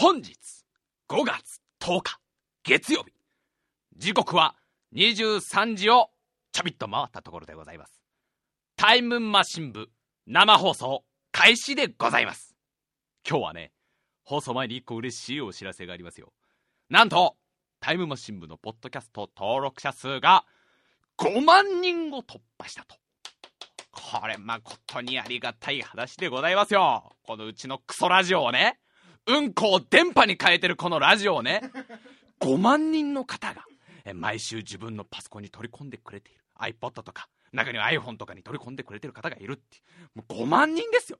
本日5月10日月曜日。時刻は23時をちょびっと回ったところでございます。タイムマシン部生放送開始でございます。今日はね放送前に1個嬉しいお知らせがありますよ。なんとタイムマシン部のポッドキャスト登録者数が5万人を突破したと。これ誠にありがたい話でございますよ。このうちのクソラジオをねうんこを電波に変えてるこのラジオをね 5万人の方が毎週自分のパソコンに取り込んでくれている。iPod とか中には iPhone とかに取り込んでくれてる方がいるってもう5万人ですよ。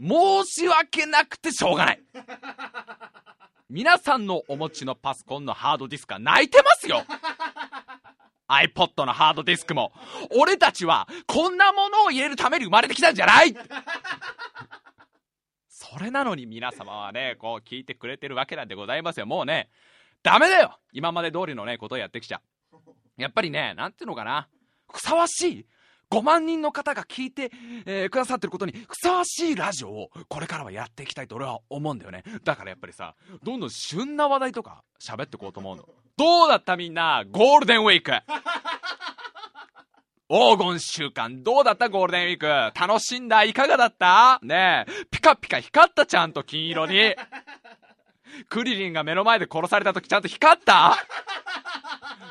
申し訳なくてしょうがない。皆さんのお持ちのパソコンのハードディスクは泣いてますよ。iPod のハードディスクも。俺たちはこんなものを入れるために生まれてきたんじゃない。それなのに皆様はねこう聞いてくれてるわけなんでございますよ。もうねダメだよ。今まで通りのねことをやってきちゃ。やっぱりねなんていうのかな。ふさわしい5万人の方が聞いて、えー、くださってることにふさわしいラジオをこれからはやっていきたいと俺は思うんだよね。だからやっぱりさどんどん旬な話題とか喋ってこうと思うの。どうだったみんなゴールデンウィーク。黄金週間どうだった？ゴールデンウィーク楽しんだ？いかがだった？ねえ。ピカピカ光ったちゃんと金色に。クリリンが目の前で殺された時ちゃんと光った？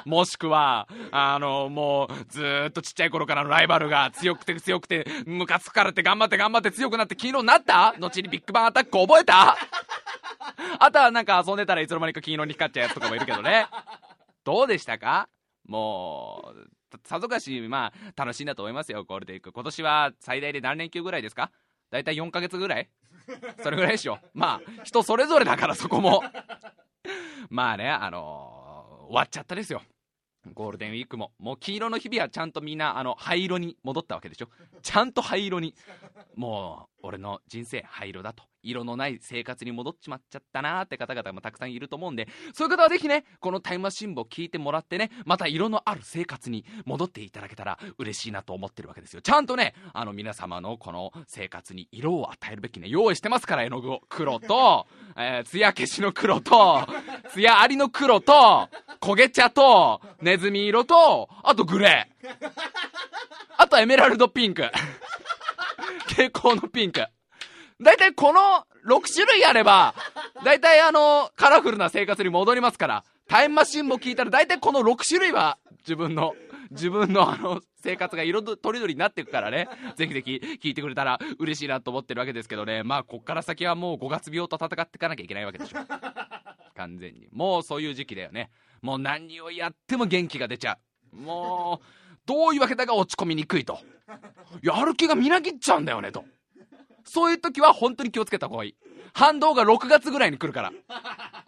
もしくは、あの、もう、ずっとちっちゃい頃からのライバルが強くて強くて、ムカつくからって頑張って頑張って強くなって黄色になった？後にビッグバンアタック覚えた？あとはなんか遊んでたらいつの間にか金色に光っちゃうやつとかもいるけどね。どうでしたか？もう、さぞかし、まあ、楽しいんだと思いますよ、ゴールデンウィーク。今年は最大で何連休ぐらいですか？大体4ヶ月ぐらい？それぐらいでしょ。まあ、人それぞれだからそこも。まあね、あのー終わっちゃったですよ。ゴールデンウィークも。もう黄色の日々はちゃんとみんな、あの、灰色に戻ったわけでしょ。ちゃんと灰色に。もう、俺の人生灰色だと。色のない生活に戻っちまっちゃったなーって方々もたくさんいると思うんで、そういう方はぜひね、このタイムマシン部を聞いてもらってね、また色のある生活に戻っていただけたら嬉しいなと思ってるわけですよ。ちゃんとね、あの皆様のこの生活に色を与えるべきね、用意してますから、絵の具を。黒と、えー、艶消しの黒と、艶ありの黒と、焦げ茶と、ネズミ色と、あとグレー。あとエメラルドピンク。蛍光のピンク。だいたいこの6種類あれば、だいたいあの、カラフルな生活に戻りますから、タイムマシンも聞いたらだいたいこの6種類は自分の、自分のあの、生活が色とりどりになっていくからね、ぜひぜひ聞いてくれたら嬉しいなと思ってるわけですけどね、まあ、こっから先はもう5月病と戦っていかなきゃいけないわけでしょ。完全に。もうそういう時期だよね。もう何をやっても元気が出ちゃう。もう、どういうわけだが落ち込みにくいと。やる気がみなぎっちゃうんだよね、と。そういう時は本当に気をつけた方がいい。反動が6月ぐらいに来るから。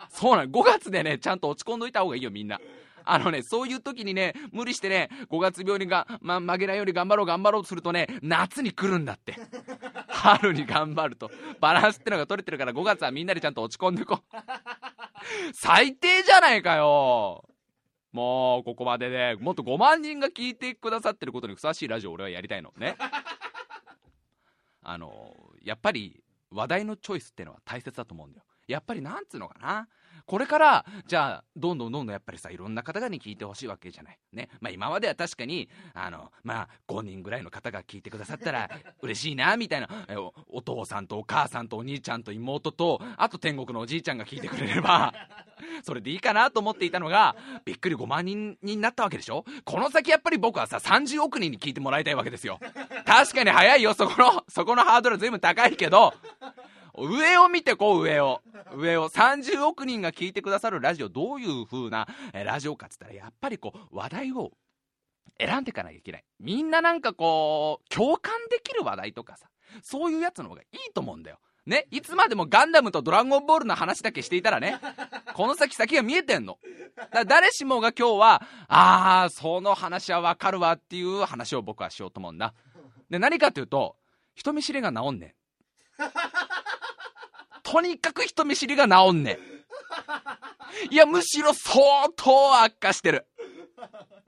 そうなの。5月でね、ちゃんと落ち込んどいた方がいいよ、みんな。あのね、そういう時にね、無理してね、5月病にが、ま、曲げないように頑張ろう頑張ろうとするとね、夏に来るんだって。春に頑張ると。バランスってのが取れてるから5月はみんなでちゃんと落ち込んでこう。最低じゃないかよ。もう、ここまでで、ね、もっと5万人が聞いてくださってることにふさわしいラジオ俺はやりたいの。ね。あの、やっぱり話題のチョイスっていうのは大切だと思うんだよ。やっぱりなんつうのかな。これから、じゃあ、どんどんどんどんやっぱりさ、いろんな方々に聞いてほしいわけじゃない。ね。まあ今までは確かに、あの、まあ5人ぐらいの方が聞いてくださったら 嬉しいな、みたいなお。お父さんとお母さんとお兄ちゃんと妹と、あと天国のおじいちゃんが聞いてくれれば、それでいいかなと思っていたのが、びっくり5万人になったわけでしょ？この先やっぱり僕はさ、30億人に聞いてもらいたいわけですよ。確かに早いよ、そこの、そこのハードルは随分高いけど、上を見てこう、上を。上を。30億人が聞いてくださるラジオ、どういう風な、ラジオかっつったら、やっぱりこう、話題を選んでいかなきゃいけない。みんななんかこう、共感できる話題とかさ、そういうやつの方がいいと思うんだよ。ね、いつまでもガンダムとドラゴンボールの話だけしていたらね、この先先が見えてんの。だ誰しもが今日は、あー、その話はわかるわっていう話を僕はしようと思うんだ。で、何かっていうと、人見知りが治んねん。とにかく人見知りが治んねん。いや、むしろ相当悪化してる。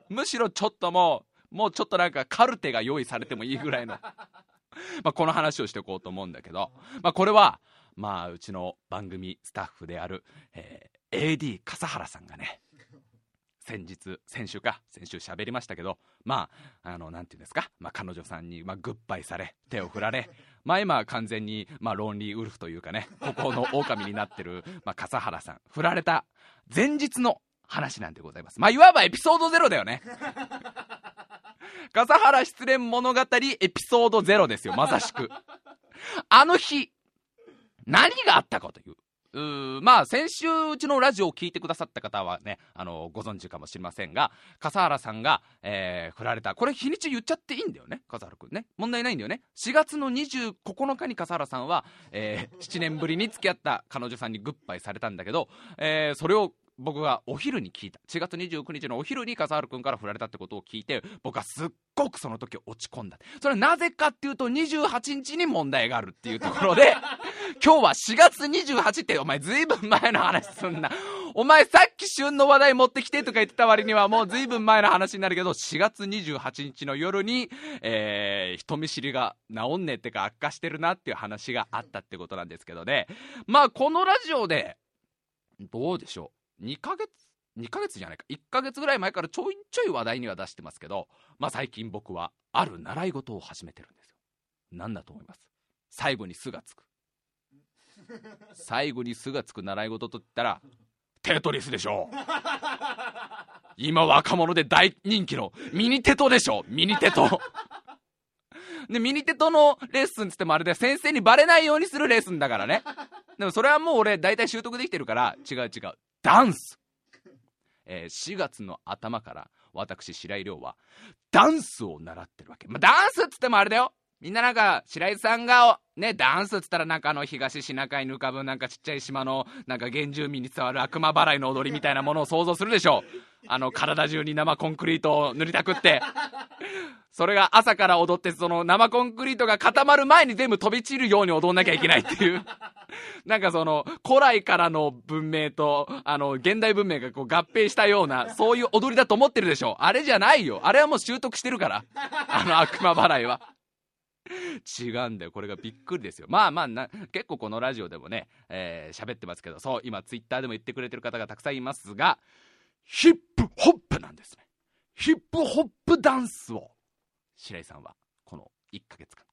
むしろちょっともう、もうちょっとなんかカルテが用意されてもいいぐらいの。まあ、この話をしていこうと思うんだけど、まあ、これは、まあうちの番組スタッフである、えー、AD 笠原さんがね先日先週か先週喋りましたけどまああのなんていうんですか、まあ、彼女さんに、まあ、グッバイされ手を振られまあ今完全に、まあ、ロンリーウルフというかねここの狼になってる、まあ、笠原さん振られた前日の話なんでございます。まあいわばエピソード0だよね。笠原失恋物語エピソード0ですよまさしく。あの日何があったかという。うまあ先週うちのラジオを聞いてくださった方はねあのご存知かもしれませんが笠原さんが、えー、振られた。これ日にち言っちゃっていいんだよね笠原君ね。問題ないんだよね。4月の29日に笠原さんは、えー、7年ぶりに付き合った彼女さんにグッバイされたんだけど、えー、それを僕がお昼に聞いた。4月29日のお昼に笠原君から振られたってことを聞いて僕はすっごくその時落ち込んだ。それはなぜかっていうと28日に問題があるっていうところで今日は4月28ってお前ずいぶん前の話すんな。お前さっき旬の話題持ってきてとか言ってた割にはもうずいぶん前の話になるけど4月28日の夜に、えー、人見知りが治んねえってか悪化してるなっていう話があったってことなんですけどね。まあこのラジオでどうでしょう。2ヶ月2ヶ月じゃないか。1ヶ月ぐらい前からちょいちょい話題には出してますけど、まあ、最近僕はある習い事を始めてるんですよ。何だと思います？最後に「す」がつく。最後に「す」がつく習い事といったらテトリスでしょ今若者で大人気のミニテトでしょミニテト。でミニテトのレッスンつってもあれで先生にバレないようにするレッスンだからね。でもそれはもう俺大体習得できてるから違う違う。ダンス、えー、4月の頭から私白井亮はダンスを習ってるわけ、まあ、ダンスっつってもあれだよ。みんななんか白井さんがねダンスっつったらなんかあの東シナ海に浮かぶなんかちっちゃい島のなんか原住民に伝わる悪魔払いの踊りみたいなものを想像するでしょうあの体中に生コンクリートを塗りたくってそれが朝から踊って、その生コンクリートが固まる前に全部飛び散るように踊んなきゃいけないっていう。なんかその、古来からの文明と、あの、現代文明がこう合併したような、そういう踊りだと思ってるでしょ。あれじゃないよ。あれはもう習得してるから。あの悪魔払いは。違うんだよ。これがびっくりですよ。まあまあな、結構このラジオでもね、えー、喋ってますけど、そう、今ツイッターでも言ってくれてる方がたくさんいますが、ヒップホップなんですね。ヒップホップダンスを白井さんはこの1ヶ月間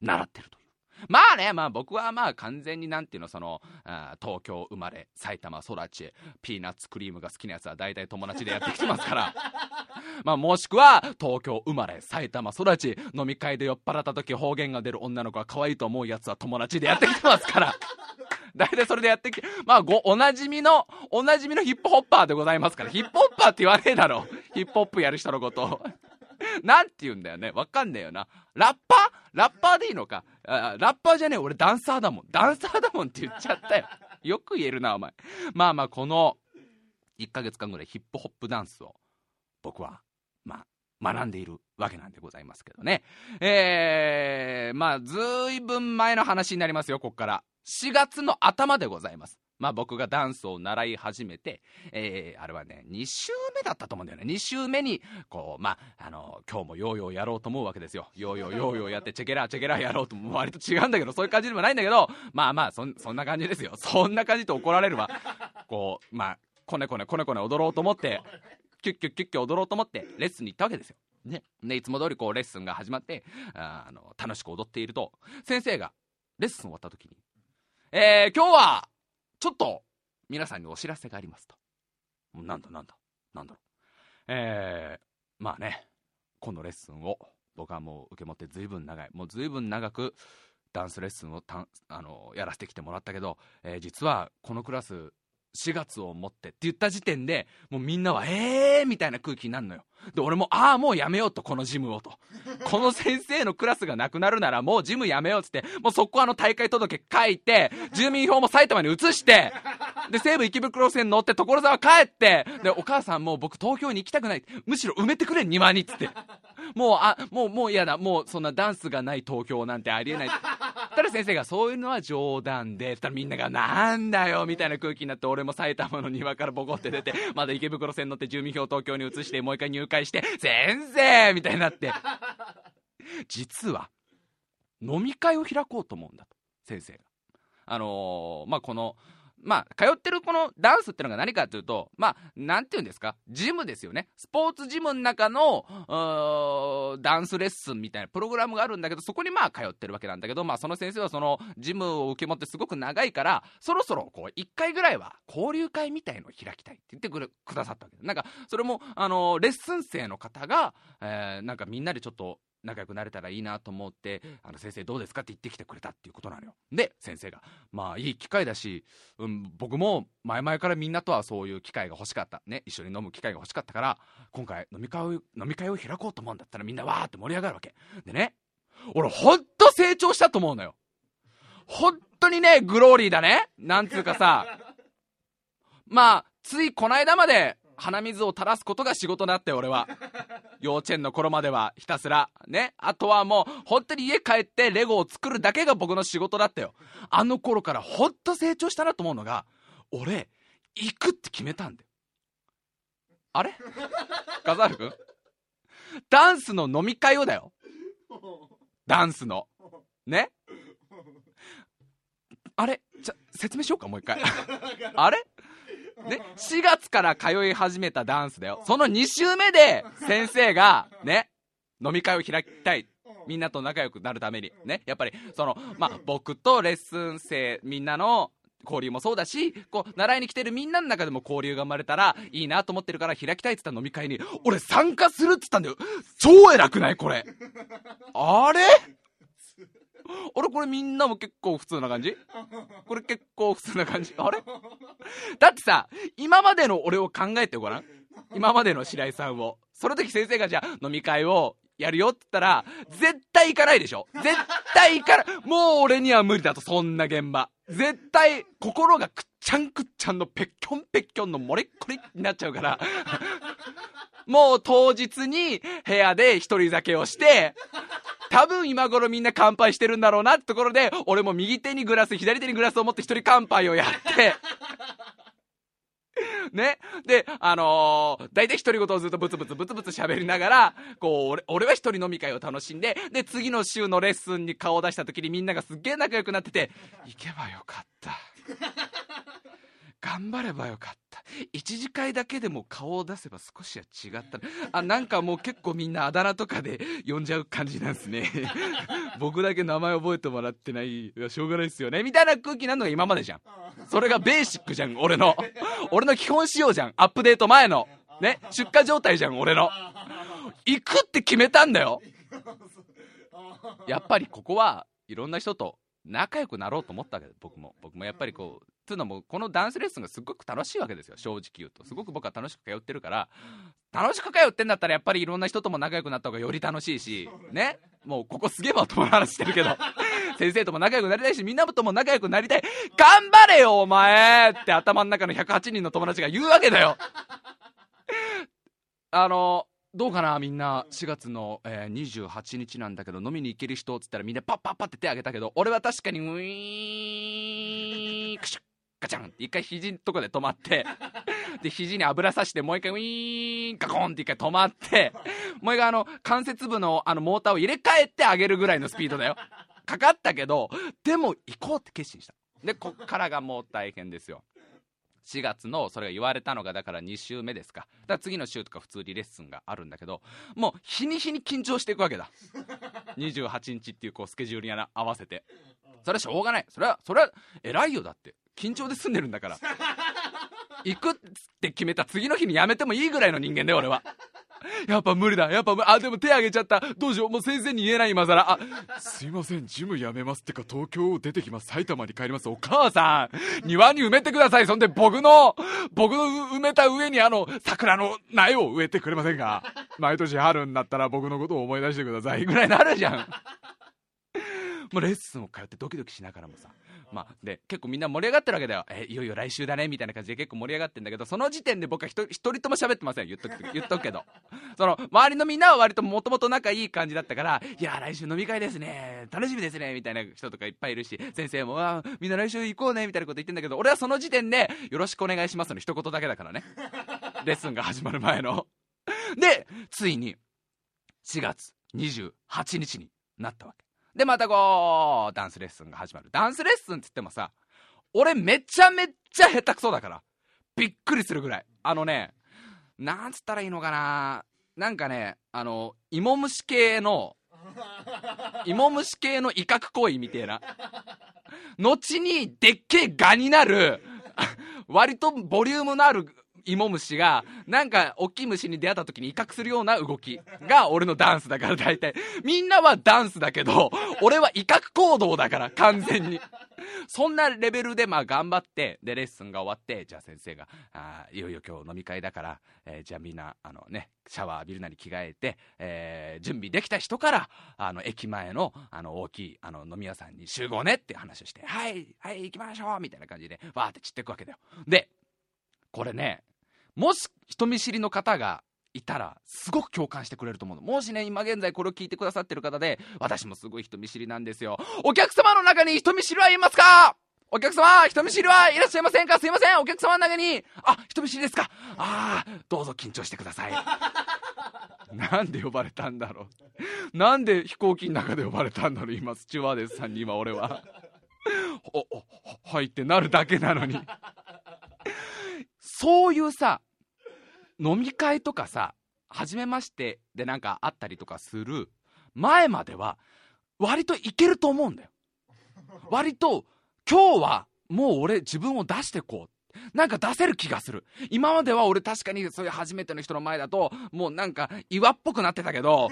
習ってるとまあね、まあ僕はまあ完全になんていうの、その、あ東京生まれ、埼玉育ち、ピーナッツクリームが好きなやつは大体友達でやってきてますから。まあもしくは、東京生まれ、埼玉育ち、飲み会で酔っ払った時方言が出る女の子が可愛いと思うやつは友達でやってきてますから。大体それでやってきて、まあご、おなじみの、おなじみのヒップホッパーでございますから、ヒップホッパーって言わねえだろ。ヒップホップやる人のことを。なんて言うんだよね。わかんねえよな。ラッパー？ラッパーでいいのか？あラッパーじゃねえ。俺ダンサーだもん。ダンサーだもんって言っちゃったよ。よく言えるな、お前。まあまあ、この1ヶ月間ぐらいヒップホップダンスを僕は、学んでいるわけなんでございますけどね。えー、まあ、ずいぶん前の話になりますよ、こっから。4月の頭でございます。まあ僕がダンスを習い始めて、えー、あれはね、2週目だったと思うんだよね。2週目に、こう、まあ、あの、今日もヨーヨーやろうと思うわけですよ。ヨーヨーヨーヨーやって、チェケラーチェケラーやろうとも割と違うんだけど、そういう感じでもないんだけど、まあまあ、そそんな感じですよ。そんな感じと怒られるわ。こう、まあ、こねこねこねこね踊ろうと思って、キュッキュッキュッキュ踊ろうと思って、レッスンに行ったわけですよ。ね。で、いつも通りこう、レッスンが始まって、あの、楽しく踊っていると、先生が、レッスン終わった時に、えー、今日は、ちょっと、皆さんにお知らせがありますと。なんだなんだ、なんだろう。えー、まあね、このレッスンを僕はもう受け持ってずいぶん長い、もうずいぶん長くダンスレッスンをたあのやらせてきてもらったけど、えー、実はこのクラス4月をもってって言った時点でもうみんなはえーみたいな空気になるのよ。で俺もああもうやめようとこのジムをと。この先生のクラスがなくなるならもうジムやめようっつってもうそこあの大会届書いて住民票も埼玉に移してで西武池袋線乗って所沢帰ってでお母さんもう僕東京に行きたくないむしろ埋めてくれ庭にっつって。もうあもうもう嫌だ。もうそんなダンスがない東京なんてありえない。たら先生がそういうのは冗談で。たらみんながなんだよみたいな空気になって俺も埼玉の庭からボコって出てまだ池袋線乗って住民票東京に移してもう一回入会して先生みたいになって。実は飲み会を開こうと思うんだと先生が。あのーまあ、この、まあ、通ってるこのダンスってのが何かというと、まあ、なんていうんですか、ジムですよね。スポーツジムの中の、ダンスレッスンみたいなプログラムがあるんだけど、そこにまあ通ってるわけなんだけど、まあ、その先生はそのジムを受け持ってすごく長いから、そろそろこう、一回ぐらいは交流会みたいのを開きたいって言ってくれくださったわけです。なんか、それも、あのレッスン生の方が、えーなんかみんなでちょっと、仲良くなれたらいいなと思って、あの先生どうですかって言ってきてくれたっていうことなのよ。で、先生が、まあいい機会だし、うん、僕も前々からみんなとはそういう機会が欲しかった。ね、一緒に飲む機会が欲しかったから、今回飲み会を、飲み会を開こうと思うんだったらみんなわーって盛り上がるわけ。でね、俺ほんと成長したと思うのよ。本当にね、グローリーだね。なんつうかさ、まあ、ついこの間まで鼻水を垂らすことが仕事だって俺は。幼稚園の頃まではひたすら。ね。あとはもう、本当に家帰ってレゴを作るだけが僕の仕事だったよ。あの頃から本当成長したなと思うのが、俺、行くって決めたんだよ。あれ？笠原くんダンスの飲み会をだよ。ダンスの。ね？あれ？じゃ、説明しようか、もう一回。あれ？ね、4月から通い始めたダンスだよ。その2週目で、先生が、ね、飲み会を開きたい。みんなと仲良くなるために。ね、やっぱり、その、まあ、僕とレッスン生、みんなの、交流もそうだし、こう、習いに来てるみんなの中でも交流が生まれたらいいなと思ってるから開きたいって言った飲み会に、俺参加するって言ったんだよ。超偉くないこれ。あれ？俺これみんなも結構普通な感じ？これ結構普通な感じ？あれ？だってさ、今までの俺を考えてごらん。今までの白井さんを。その時先生がじゃあ飲み会をやるよって言ったら、絶対行かないでしょ絶対行かない。もう俺には無理だと、そんな現場。絶対、心がくっちゃんくっちゃんのぺっきょんぺっきょんのもれっこりになっちゃうから。もう当日に部屋で一人酒をして、多分今頃みんな乾杯してるんだろうなってところで、俺も右手にグラス、左手にグラスを持って一人乾杯をやって、ね？で、あのー、大体独り言をずっとブツブツブツブツ喋りながら、こう、俺、俺は一人飲み会を楽しんで、で、次の週のレッスンに顔を出した時にみんながすっげえ仲良くなってて、行けばよかった。頑張ればよかった。一次会だけでも顔を出せば少しは違った。あ、なんかもう結構みんなあだ名とかで呼んじゃう感じなんですね。僕だけ名前覚えてもらってない。いや、しょうがないっすよね。みたいな空気なのが今までじゃん。それがベーシックじゃん、俺の。俺の基本仕様じゃん。アップデート前の。ね。出荷状態じゃん、俺の。行くって決めたんだよ。やっぱりここはいろんな人と仲良くなろうと思ったわけで僕も僕もやっぱりこうというのもこのダンスレッスンがすごく楽しいわけですよ。正直言うと。すごく僕は楽しく通ってるから。楽しく通ってんだったらやっぱりいろんな人とも仲良くなった方がより楽しいし。ね？もうここすげえまともな話してるけど。先生とも仲良くなりたいしみんなとも仲良くなりたい。頑張れよお前って頭の中の108人の友達が言うわけだよ。あのどうかなみんな。4月の、えー28日なんだけど飲みに行ける人っつったらみんなパッパッパって手挙げたけど俺は確かにウィーンクシュッガチャンって一回肘のとこで止まってで肘に油さしてもう一回ウィーンガコンって一回止まってもう一回あの関節部のあのモーターを入れ替えて上げるぐらいのスピードだよ。かかったけどでも行こうって決心した。でこっからがもう大変ですよ。4月のそれが言われたのがだから2週目ですか。だから次の週とか普通にレッスンがあるんだけどもう日に日に緊張していくわけだ。28日っていうこうスケジュールに合わせて。それはしょうがない。それはそれは偉いよだって。緊張で済んでるんだから。行くって決めた次の日にやめてもいいぐらいの人間だよ俺は。やっぱ無理だ。やっぱ無あでも手挙げちゃった。どうしよう。もう先生に言えない今更。あすいません。ジムやめますってか東京を出てきます。埼玉に帰ります。お母さん。庭に埋めてください。そんで僕の僕の埋めた上にあの桜の苗を植えてくれませんか。毎年春になったら僕のことを思い出してください。ぐらいになるじゃん。もうレッスンを通ってドキドキしながらもさ。まあ、で結構みんな盛り上がってるわけだよ。えいよいよ来週だね。みたいな感じで結構盛り上がってんだけどその時点で僕は一人とも喋ってません。言っとく言っとくけど。その周りのみんなは割ともともと仲いい感じだったからいや来週飲み会ですね。楽しみですね。みたいな人とかいっぱいいるし先生もあみんな来週行こうね。みたいなこと言ってんだけど俺はその時点でよろしくお願いしますの一言だけだからね。レッスンが始まる前の。でついに4月28日になったわけでまたこうダンスレッスンが始まるダンスレッスンっつってもさ俺めちゃめちゃ下手くそだから。びっくりするぐらい。あのね、なんつったらいいのかななんかね、あの、芋虫系の、芋虫系の威嚇行為みたいな。後にでっけえガになる、割とボリュームのある芋虫が、なんか、大きい虫に出会った時に威嚇するような動きが俺のダンスだから大体。みんなはダンスだけど、俺は威嚇行動だから、完全に。そんなレベルで、まあ頑張って、で、レッスンが終わって、じゃあ先生が、あいよいよ今日飲み会だから、えー、じゃあみんな、あのね、シャワー浴びるなり着替えて、えー、準備できた人から、あの、駅前の、あの、大きい、あの、飲み屋さんに集合ねって話をして、はい、はい、行きましょうみたいな感じで、わーって散っていくわけだよ。で、これね、もし人見知りの方がいたらすごく共感してくれると思うの。もしね今現在これを聞いてくださってる方で私もすごい人見知りなんですよ。お客様の中に人見知りはいますか？お客様人見知りはいらっしゃいませんか？すいません。お客様の中にあ人見知りですか？ああどうぞ緊張してください。なんで呼ばれたんだろう。なんで飛行機の中で呼ばれたんだろう今スチュワーデスさんに今俺は。おおはいってなるだけなのに。そういうさ、飲み会とかさ、初めましてでなんかあったりとかする前までは、割といけると思うんだよ。割と、今日はもう俺自分を出してこう。なんか出せる気がする。今までは俺確かにそういう初めての人の前だと、もうなんか岩っぽくなってたけど、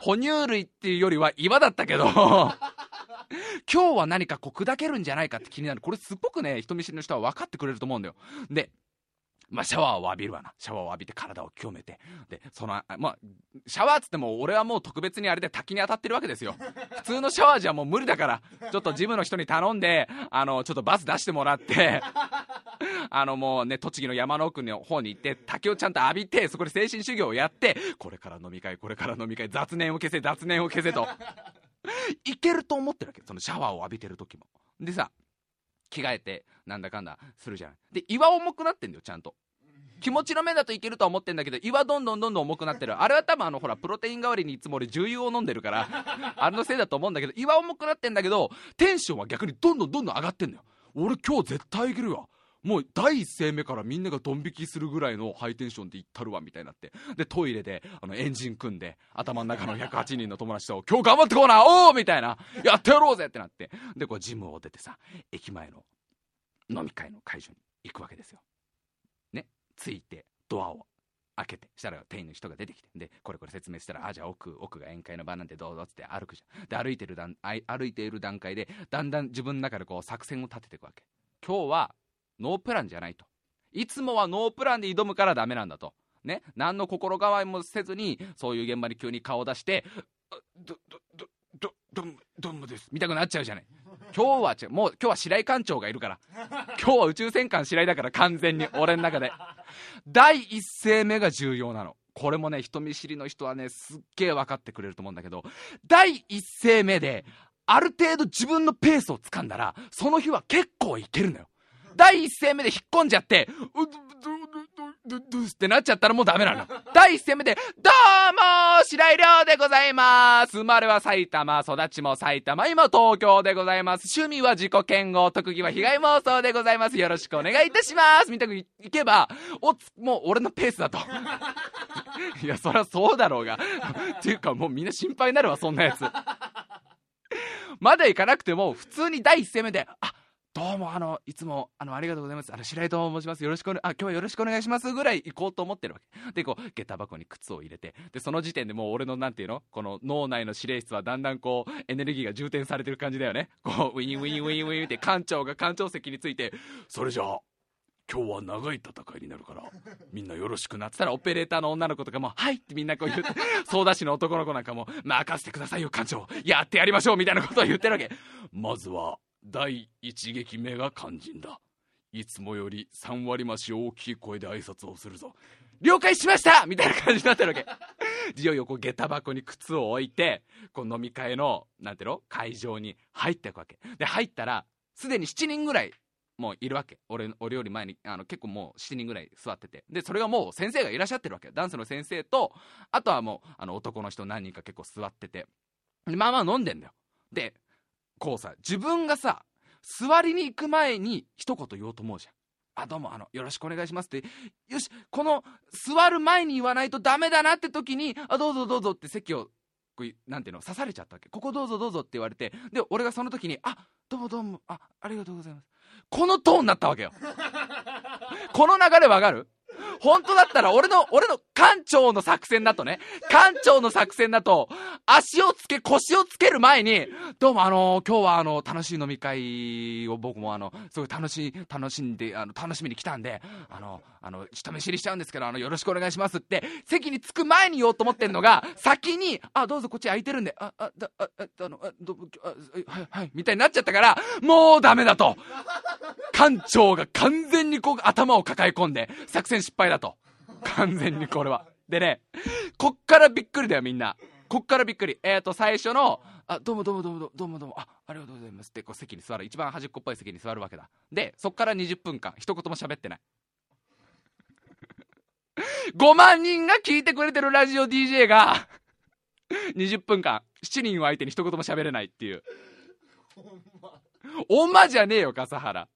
哺乳類っていうよりは岩だったけど、今日は何かこう砕けるんじゃないかって気になる。これすっごくね、人見知りの人は分かってくれると思うんだよ。で、まあ、シャワーを浴びるわな。シャワーを浴びて体を清めて。で、その、まあ、シャワーっつっても俺はもう特別にあれで滝に当たってるわけですよ。普通のシャワーじゃもう無理だから、ちょっとジムの人に頼んで、あの、ちょっとバス出してもらって、あのもうね、栃木の山の奥の方に行って、滝をちゃんと浴びて、そこで精神修行をやって、これから飲み会、これから飲み会、雑念を消せ、雑念を消せと。いけると思ってるわけそのシャワーを浴びてる時もでさ着替えてなんだかんだするじゃないで岩重くなってんだよちゃんと気持ちの目だといけるとは思ってんだけど岩どんどんどんどん重くなってるあれは多分あのほらプロテイン代わりにいつも俺重油を飲んでるからあれのせいだと思うんだけど岩重くなってんだけどテンションは逆にどんどんどんどん上がってんのよ俺今日絶対いけるわもう第一声目からみんながドン引きするぐらいのハイテンションで行ったるわみたいになってでトイレであのエンジン組んで頭の中の108人の友達と「今日頑張ってこうなおお!」みたいな「やってやろうぜ!」ってなってでこうジムを出てさ駅前の飲み会の会場に行くわけですよ。ね着いてドアを開けてしたら店員の人が出てきてでこれこれ説明したらあじゃあ奥奥が宴会の場なんてどうぞっつって歩くじゃんで歩いてる段歩いている段階でだんだん自分の中でこう作戦を立てていくわけ今日はノープランじゃないと。いつもはノープランで挑むからダメなんだと。ね。何の心構えもせずに、そういう現場に急に顔を出して、ど、ど、ど、ど、どむ、どむです。見たくなっちゃうじゃない。今日は違う。もう今日は白井艦長がいるから。今日は宇宙戦艦白井だから完全に俺の中で。第一声目が重要なの。これもね、人見知りの人はね、すっげえ分かってくれると思うんだけど、第一声目で、ある程度自分のペースをつかんだら、その日は結構いけるのよ。第一声目で引っ込んじゃって、うドゥドゥスってなっちゃったらもうダメなの。第一声目で、どうも白井亮でございます生まれは埼玉、育ちも埼玉、今東京でございます。趣味は自己嫌悪、特技は被害妄想でございます。よろしくお願いいたしますみたくいけば、おつ、もう俺のペースだと。いや、そりゃそうだろうが。っていうかもうみんな心配になるわ、そんなやつ。まだ行かなくても、普通に第一声目で、あ、どうも、あの、いつも、あの、ありがとうございます。あの、白井と申します。よろしくお、ね、あ、今日はよろしくお願いします。ぐらい行こうと思ってるわけ。で、こう、下駄箱に靴を入れて、で、その時点でもう俺の、なんていうの？この脳内の指令室はだんだんこう、エネルギーが充填されてる感じだよね。こう、ウィンウィンウィンウィンって、館長が館長席について、それじゃあ、今日は長い戦いになるから、みんなよろしくなってたら、オペレーターの女の子とかも、はいってみんなこう言って、相談師の男の子なんかも、任せてくださいよ、館長やってやりましょうみたいなことを言ってるわけ。まずは、第一撃目が肝心だ。いつもより3割増し大きい声で挨拶をするぞ。了解しました！みたいな感じになってるわけ。いよいよこう下駄箱に靴を置いてこう飲み会のなんていうの？会場に入っていくわけ。で入ったらすでに7人ぐらいもういるわけ。俺俺より前にあの結構もう7人ぐらい座ってて。でそれがもう先生がいらっしゃってるわけダンスの先生とあとはもうあの男の人何人か結構座ってて。まあまあ飲んでんだよ。でこうさ自分がさ座りに行く前に一言言おうと思うじゃん。あ、どうも、あの、よろしくお願いしますって、よし、この、座る前に言わないとダメだなって時に、あ、どうぞどうぞって席を、なんていうの、刺されちゃったわけ。ここどうぞどうぞって言われて、で、俺がその時に、あ、どうもどうも、あ、ありがとうございます。このトーンになったわけよ。この流れわかる？本当だったら俺の、俺の艦長の作戦だとね、艦長の作戦だと、足をつけ、腰をつける前に、どうもあのー、今日はあの、楽しい飲み会を僕もあの、すごい楽しい、楽しんで、あの、楽しみに来たんで、あの、あの、人見知りしちゃうんですけど、あの、よろしくお願いしますって、席に着く前に言おうと思ってんのが、先に、あ、どうぞこっち空いてるんで、あ、あ、だ、あ、あ、あの、あ、ど、あ、はい、はい、みたいになっちゃったから、もうダメだと。艦長が完全にこう、頭を抱え込んで、作戦失敗だと。完全にこれは。でね、こっからびっくりだよみんな。こっからびっくり。えっ、ー、と、最初の、あ、どうもどうもどうもどうもどうも、あ、ありがとうございますって、こう席に座る。一番端っこっぽい席に座るわけだ。で、そっから20分間、一言も喋ってない。5万人が聞いてくれてるラジオ DJ が、20分間、7人を相手に一言も喋れないっていう。おんまじゃねえよ、笠原。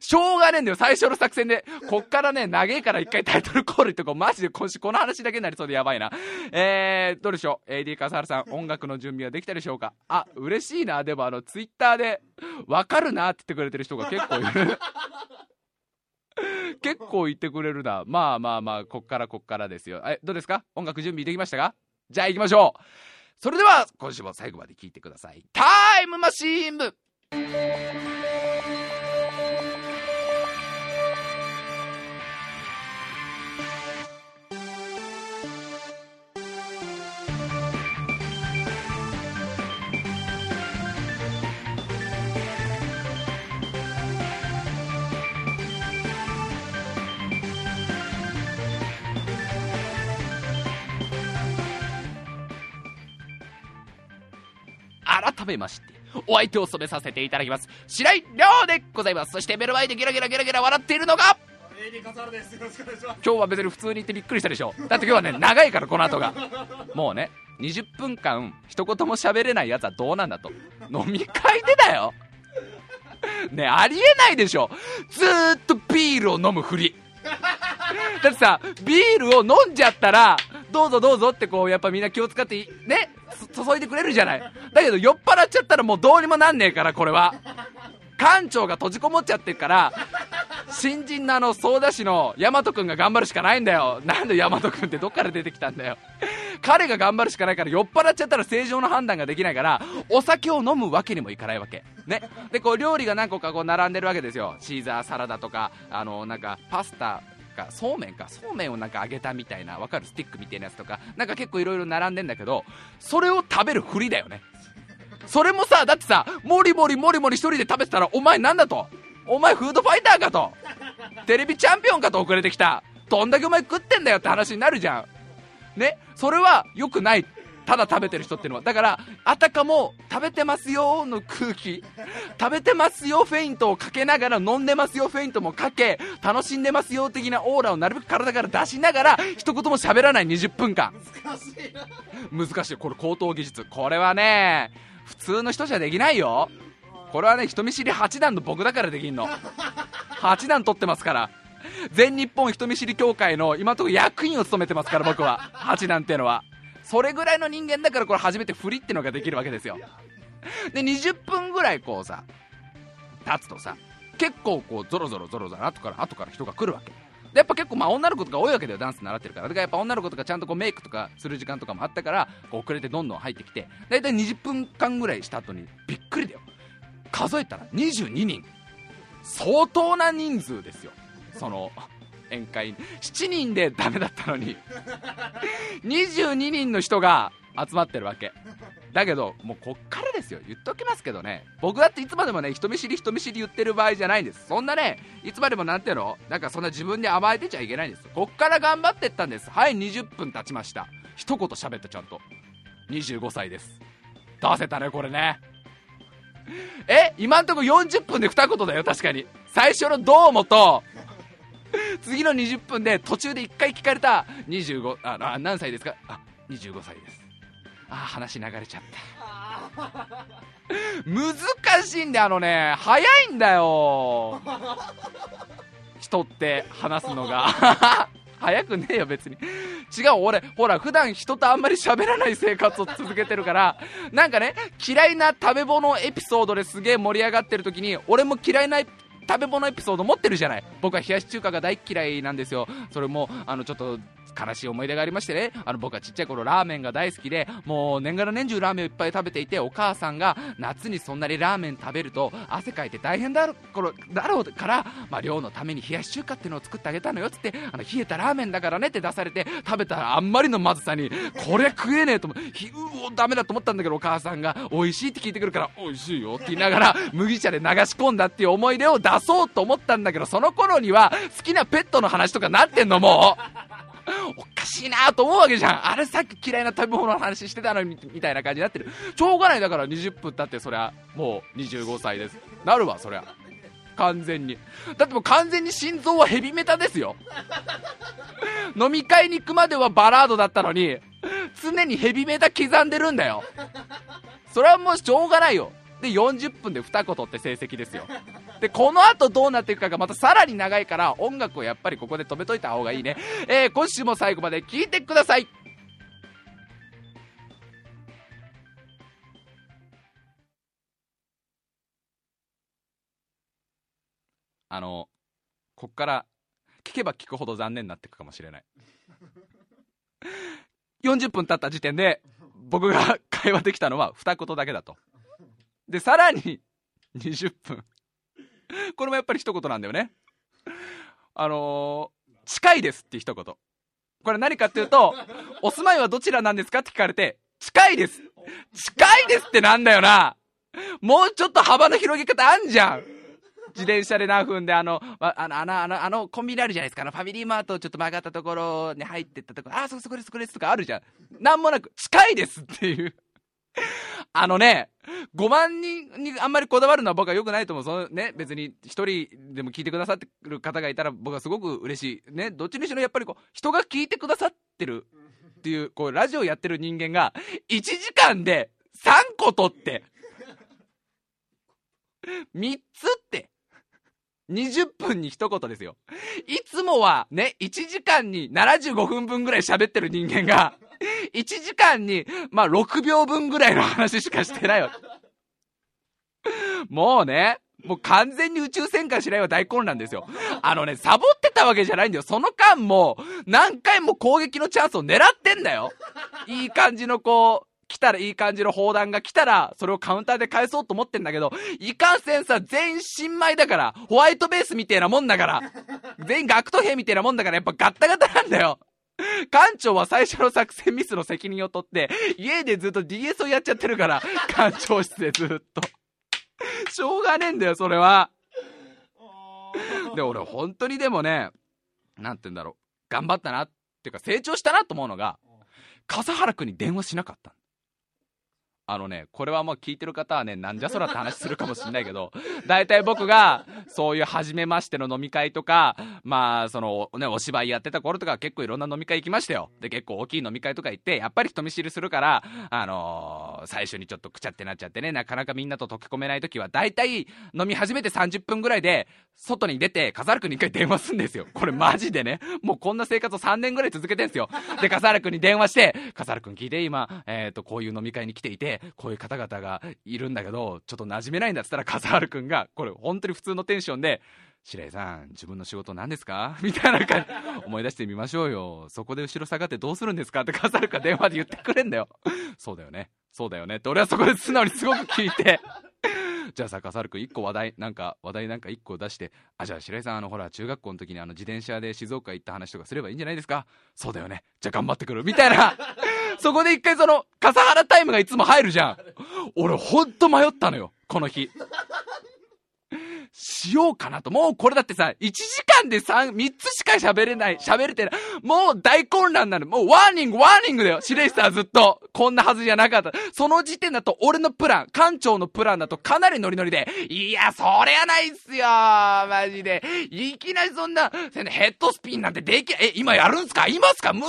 しょうがねえんだよ、最初の作戦で。こっからね、長えから一回タイトルコールってこう、マジで今週この話だけになりそうでやばいな。えー、どうでしょう ?AD 笠原さん、音楽の準備はできたでしょうか？あ、嬉しいな。でもあの、ツイッターで、わかるなって言ってくれてる人が結構いる。結構言ってくれるな。まあまあまあ、こっからこっからですよ。え、どうですか？音楽準備できましたか？じゃあ行きましょう。それでは、今週も最後まで聞いてください。タイムマシーン部改めまして、お相手を務めさせていただきます、白井亮でございます。そして目の前でゲラゲラゲラゲラ笑っているのが、今日は別に普通に言ってびっくりしたでしょ。だって今日はね、長いから、この後が。もうね、20分間、一言も喋れないやつはどうなんだと。飲み会でだよ。ね、ありえないでしょ。ずーっとビールを飲むふり。だってさ、ビールを飲んじゃったら、どうぞどうぞってこう、やっぱみんな気を使って、ね、注いでくれるじゃない。だけど酔っ払っちゃったらもうどうにもなんねえから、これは。館長が閉じこもっちゃってるから、新人のあの、ソーダ師の大和くんが頑張るしかないんだよ。なんで大和くんってどっから出てきたんだよ。彼が頑張るしかないから酔っ払っちゃったら正常な判断ができないから、お酒を飲むわけにもいかないわけ。ね。で、こう料理が何個かこう並んでるわけですよ。シーザーサラダとか、あの、なんかパスタ、かそうめんかそうめんをなんか揚げたみたいなわかる？スティックみたいなやつとか。なんか結構いろいろ並んでんだけどそれを食べるふりだよね。それもさだってさもりもりもりもり1人で食べてたらお前なんだと？お前フードファイターかと？テレビチャンピオンかと遅れてきた。どんだけお前食ってんだよって話になるじゃん。ね？それは良くない。ただ食べてる人っていうのは。だからあたかも食べてますよの空気。食べてますよフェイントをかけながら飲んでますよフェイントもかけ楽しんでますよ的なオーラをなるべく体から出しながら一言も喋らない20分間。難しい難しい。これ高等技術。これはね普通の人じゃできないよ。これはね人見知り8段の僕だからできんの。8段取ってますから。全日本人見知り協会の今のところ役員を務めてますから僕は。8段っていうのは。それぐらいの人間だからこれ初めて振りってのができるわけですよ。で20分ぐらいこうさ経つとさ結構こうゾロゾロゾロゾロ後から後から人が来るわけ。でやっぱ結構まあ女の子とか多いわけだよダンス習ってるから。だからやっぱ女の子とかちゃんとこうメイクとかする時間とかもあったからこう遅れてどんどん入ってきて。大体20分間ぐらいした後にびっくりだよ。数えたら22人。相当な人数ですよ。その宴会。7人でダメだったのに。22人の人が集まってるわけ。だけどもうこっからですよ。言っときますけどね。僕だっていつまでもね人見知り人見知り言ってる場合じゃないんです。そんなねいつまでもなんていうの？なんかそんな自分に甘えてちゃいけないんです。こっから頑張ってったんです。はい20分経ちました。一言喋ったちゃんと。25歳です。出せたねこれね。え今んとこ40分で二言だよ確かに。最初の「どうも」と。次の20分で途中で1回聞かれた25ああ何歳ですか？あ25歳ですああ、話流れちゃった。難しいんだよ、あのね、早いんだよ。人って話すのが。早くねえよ、別に。違う、俺、ほら、普段人とあんまり喋らない生活を続けてるから、なんかね、嫌いな食べ物エピソードですげえ盛り上がってる時に、俺も嫌いな食べ物エピソード持ってるじゃない。僕は冷やし中華が大嫌いなんですよ。それも、あの、ちょっと、悲しい思い出がありましてね、あの僕はちっちゃい頃ラーメンが大好きで、もう年がら年中ラーメンをいっぱい食べていて、お母さんが夏にそんなにラーメン食べると汗かいて大変だろだろうから、まあ、寮のために冷やし中華っていうのを作ってあげたのよっつって、あの冷えたラーメンだからねって出されて、食べたらあんまりのまずさに、これ食えねえと思う、うおダメだと思ったんだけど、お母さんが美味しいって聞いてくるから、美味しいよって言いながら、麦茶で流し込んだっていう思い出を出そうと思ったんだけど、その頃には好きなペットの話とかなってんの、もう。おかしいなと思うわけじゃん。あれさっき嫌いな食べ物の話してたのに、みたいな感じになってる。しょうがないだから20分経って、そりゃ、もう25歳です。なるわ、そりゃ。完全に。だってもう完全に心臓はヘビメタですよ。飲み会に行くまではバラードだったのに、常にヘビメタ刻んでるんだよ。それはもうしょうがないよ。で、40分で2個取って成績ですよ。で、この後どうなっていくかがまたさらに長いから、音楽をやっぱりここで止めといた方がいいね。えー、今週も最後まで聞いてください。あの、こっから聞けば聞くほど残念になっていくかもしれない。40分経った時点で、僕が会話できたのは二言だけだと。で、さらに 20分。これもやっぱり一言なんだよね。あのー、近いですって一言。これ何かっていうと、お住まいはどちらなんですかって聞かれて、近いです近いですってなんだよなもうちょっと幅の広げ方あんじゃん自転車で何分であの、あの、あの、あの、あのコンビニあるじゃないですか。あの、ファミリーマートちょっと曲がったところに入ってったところ、あ、そこそこです、そこですとかあるじゃん。なんもなく、近いですっていう。あのね、5万人にあんまりこだわるのは僕は良くないと思う。そのね、別に一人でも聞いてくださってる方がいたら僕はすごく嬉しい。ね、どっちにしろやっぱりこう、人が聞いてくださってるっていう、こう、ラジオやってる人間が、1時間で3個取って、3つって、20分に一言ですよ。いつもはね、1時間に75分分ぐらい喋ってる人間が、1時間に、まあ、6秒分ぐらいの話しかしてないわ。もうね、もう完全に宇宙戦艦しないは大混乱ですよ。あのね、サボってたわけじゃないんだよ。その間も、何回も攻撃のチャンスを狙ってんだよ。いい感じのこう、来たらいい感じの砲弾が来たら、それをカウンターで返そうと思ってんだけど、いかんせんさ、全員新米だから、ホワイトベースみたいなもんだから、全員学徒兵みたいなもんだから、やっぱガッタガタなんだよ。館長は最初の作戦ミスの責任を取って、家でずっと DS をやっちゃってるから、館長室でずっと。しょうがねえんだよ、それは。で、俺本当にでもね、なんて言うんだろう、頑張ったな、っていうか成長したなと思うのが、笠原くんに電話しなかった。あのね、これはもう聞いてる方はね、なんじゃそらって話するかもしんないけど、大体僕が、そういう初めましての飲み会とか、まあ、その、ね、お芝居やってた頃とか結構いろんな飲み会行きましたよ。で、結構大きい飲み会とか行って、やっぱり人見知りするから、あのー、最初にちょっとくちゃってなっちゃってね、なかなかみんなと溶け込めない時は、大体飲み始めて30分ぐらいで、外に出て、笠原くんに一回電話すんですよ。これマジでね、もうこんな生活を3年ぐらい続けてんすよ。で、笠原くんに電話して、笠原くん聞いて、今、えっ、ー、と、こういう飲み会に来ていて、こういう方々がいるんだけど、ちょっと馴染めないんだっつったら、笠原くんが、これ本当に普通のテンションで、白井さん、自分の仕事何ですか？みたいな感じ、思い出してみましょうよ。そこで後ろ下がってどうするんですか？って笠原くん電話で言ってくれんだよ。そうだよね。そうだよね。って俺はそこで素直にすごく聞いて、じゃあさ、笠原くん一個話題、なんか、話題なんか一個出して、あ、じゃあ白井さん、あの、ほら、中学校の時にあの、自転車で静岡行った話とかすればいいんじゃないですかそうだよね。じゃあ頑張ってくる。みたいな。そこで一回その、笠原タイムがいつも入るじゃん。俺ほんと迷ったのよ。この日。しようかなと。もうこれだってさ、1時間で3、3つしか喋れない、喋れてない。もう大混乱なの。もうワーニング、ワーニングだよ。シレイさんずっと。こんなはずじゃなかった。その時点だと俺のプラン、館長のプランだとかなりノリノリで、いや、そりゃないっすよマジで。いきなりそんな、ヘッドスピンなんてでき、え、今やるんすか？今っすか？無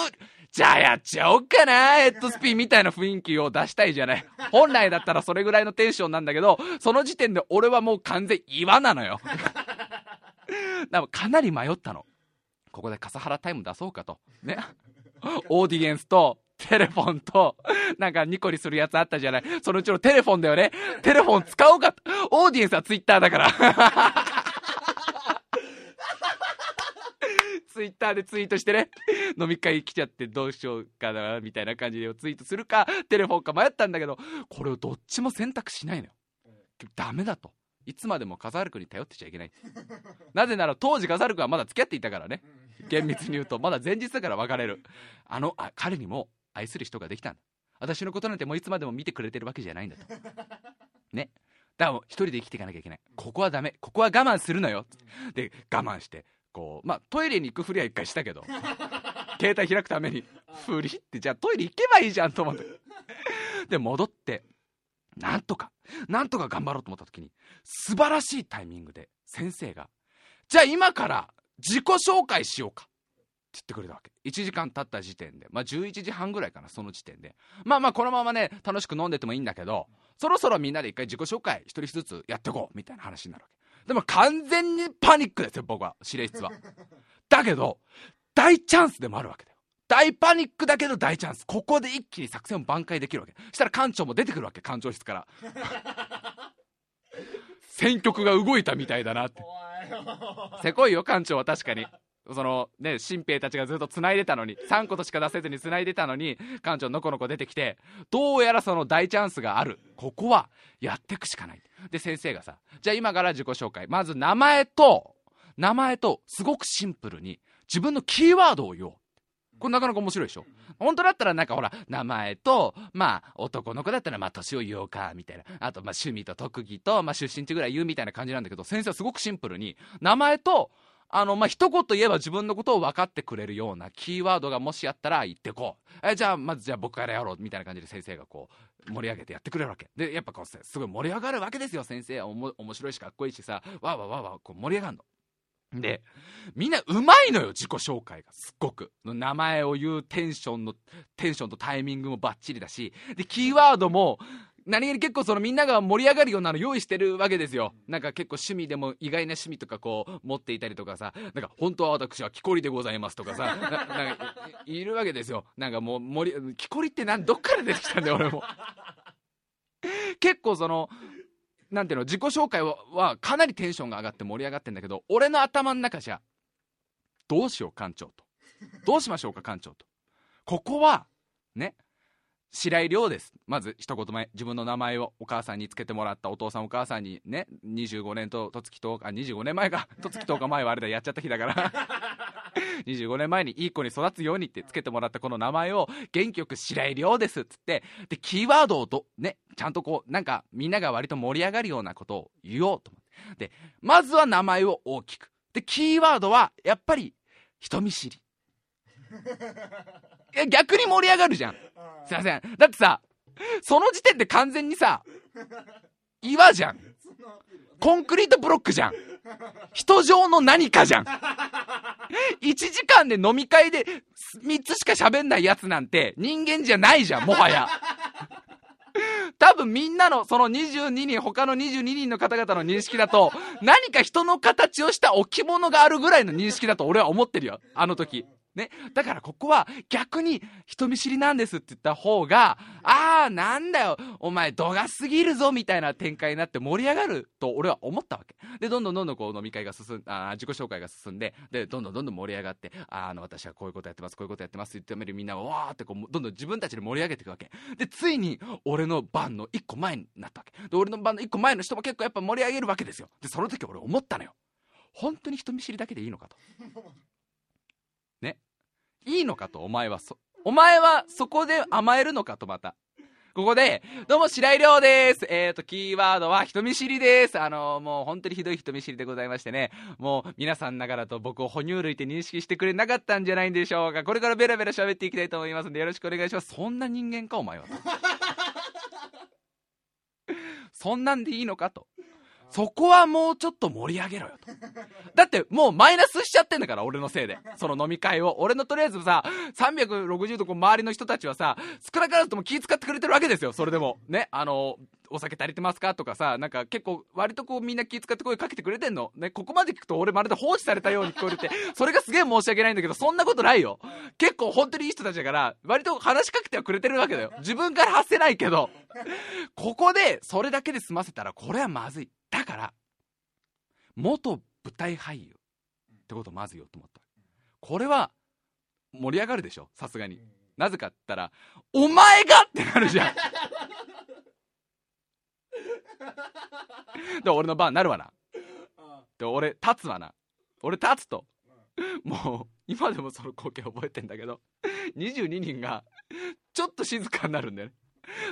じゃあやっちゃおっかなヘッドスピンみたいな雰囲気を出したいじゃない。本来だったらそれぐらいのテンションなんだけど、その時点で俺はもう完全岩なのよ。かかなり迷ったの。ここで笠原タイム出そうかと。ね。オーディエンスと、テレフォンと、なんかニコリするやつあったじゃない。そのうちのテレフォンだよね。テレフォン使おうか。オーディエンスはツイッターだから。ツイッターでツイートしてね、飲み会来ちゃってどうしようかな、みたいな感じでツイートするか、テレフォンか迷ったんだけど、これをどっちも選択しないのよ。ダメだと。いつまでも笠原君に頼ってちゃいけない。なぜなら当時笠原君はまだ付き合っていたからね。厳密に言うと、まだ前日だから別れる。あの、あ彼にも愛する人ができたんだ。私のことなんてもういつまでも見てくれてるわけじゃないんだと。ね。だから一人で生きていかなきゃいけない。ここはダメ。ここは我慢するのよ。で、我慢して、こう、まあ、トイレに行くふりは一回したけど、携帯開くために、ふりって、じゃあトイレ行けばいいじゃんと思って。で、戻って、なんとか、なんとか頑張ろうと思った時に、素晴らしいタイミングで先生が、じゃあ今から自己紹介しようか。って言ってくれたわけ。1時間経った時点で。まあ11時半ぐらいかな、その時点で。まあまあこのままね、楽しく飲んでてもいいんだけど、そろそろみんなで一回自己紹介一人ずつやっていこう、みたいな話になるわけ。でも完全にパニックですよ、僕は。指令室は。だけど、大チャンスでもあるわけだよ。大パニックだけど大チャンス。ここで一気に作戦を挽回できるわけ。そしたら館長も出てくるわけ、館長室から。選曲が動いたみたいだなって。せこいよ、館長は確かに。そのね、新兵たちがずっと繋いでたのに、3個としか出せずに繋いでたのに、館長のこのこ出てきて、どうやらその大チャンスがある。ここは、やってくしかない。で、先生がさ、じゃあ今から自己紹介。まず名前と、名前と、すごくシンプルに、自分のキーワードを言おう。これなかなか面白いでしょ？本当だったらなんかほら、名前と、まあ男の子だったらまあ年を言おうか、みたいな。あとまあ趣味と特技と、まあ出身地ぐらい言うみたいな感じなんだけど、先生はすごくシンプルに、名前と、あの、まあ、一言言えば自分のことを分かってくれるようなキーワードがもしあったら言ってこう。え、じゃあ、まずじゃあ僕からやろう、みたいな感じで先生がこう、盛り上げてやってくれるわけ。で、やっぱこう、すごい盛り上がるわけですよ、先生。おも面白いしかっこいいしさ、わわわわ、こう盛り上がるの。で、みんなうまいのよ、自己紹介が。すっごく。名前を言うテンションの、テンションとタイミングもバッチリだし、で、キーワードも、何気に結構そのみんなが盛り上がるようなの用意してるわけですよ。なんか結構趣味でも意外な趣味とかこう持っていたりとかさ、なんか本当は私は木こりでございますとかさ、ななんかいるわけですよ。なんかもう森、木こりってなんどっから出てきたんだよ俺も。結構その、なんていうの、自己紹介はかなりテンションが上がって盛り上がってんだけど、俺の頭の中じゃ、どうしよう、館長と。どうしましょうか、館長と。ここは、ね、白井亮です。まず一言目、自分の名前をお母さんにつけてもらったお父さんお母さんにね、25年と、とつき10日、25年前か、とつき10日前はあれだ、やっちゃった日だから 25年前にいい子に育つようにってつけてもらったこの名前を元気よく白井亮ですっつって、で、キーワードをど、ね、ちゃんとこう、なんかみんなが割と盛り上がるようなことを言おうと思って。で、まずは名前を大きく。で、キーワードは、やっぱり、人見知り。いや、逆に盛り上がるじゃん。すいません。だってさ、その時点で完全にさ、岩じゃん。コンクリートブロックじゃん。人状の何かじゃん。1時間で飲み会で3つしか喋んないやつなんて人間じゃないじゃん、もはや。多分みんなの、その22人、他の22人の方々の認識だと、何か人の形をした置物があるぐらいの認識だと俺は思ってるよ。あの時。ね。だからここは逆に人見知りなんですって言った方が、ああ、なんだよ、お前度が過ぎるぞみたいな展開になって盛り上がると俺は思ったわけ。で、どんどんどんどんこう飲み会が進ん、あ自己紹介が進んで、で、どんどんどんどん盛り上がって、あの、私はこういうことやってます、こういうことやってますって言ってみるみんながわーってこう、どんどん自分たちで盛り上げていくわけ。で、ついに俺の番の一個前になったわけ。で、俺の番の一個前の人も結構やっぱ盛り上げるわけですよ。で、その時俺思ったのよ。本当に人見知りだけでいいのかと。ね。いいのかと、お前はそ、お前はそこで甘えるのかと、また。ここで、どうも、白井亮です。えっ、ー、と、キーワードは人見知りです。あの、もう本当にひどい人見知りでございましてね、もう皆さんながらと僕を哺乳類って認識してくれなかったんじゃないんでしょうか。これからベラベラ喋っていきたいと思いますんで、よろしくお願いします。そんな人間か、お前は。そんなんでいいのかと。そこはもうちょっと盛り上げろよと。だってもうマイナスしちゃってんだから、俺のせいで。その飲み会を。俺のとりあえずさ、360度こう周りの人たちはさ、少なからずとも気遣ってくれてるわけですよ、それでも。ね、あの、お酒足りてますか？とかさ、なんか結構割とこうみんな気遣って声かけてくれてんの。ね、ここまで聞くと俺まるで放置されたように聞こえるって、それがすげえ申し訳ないんだけど、そんなことないよ。結構本当にいい人たちだから、割と話しかけてはくれてるわけだよ。自分から発せないけど。ここでそれだけで済ませたらこれはまずい。だから、元舞台俳優ってことをまず言おうと思った。これは盛り上がるでしょ？さすがに。なぜかって言ったら、お前がってなるじゃん。で俺の番になるわな。で俺立つわな。俺立つと。もう今でもその光景覚えてんだけど22人がちょっと静かになるんだよね。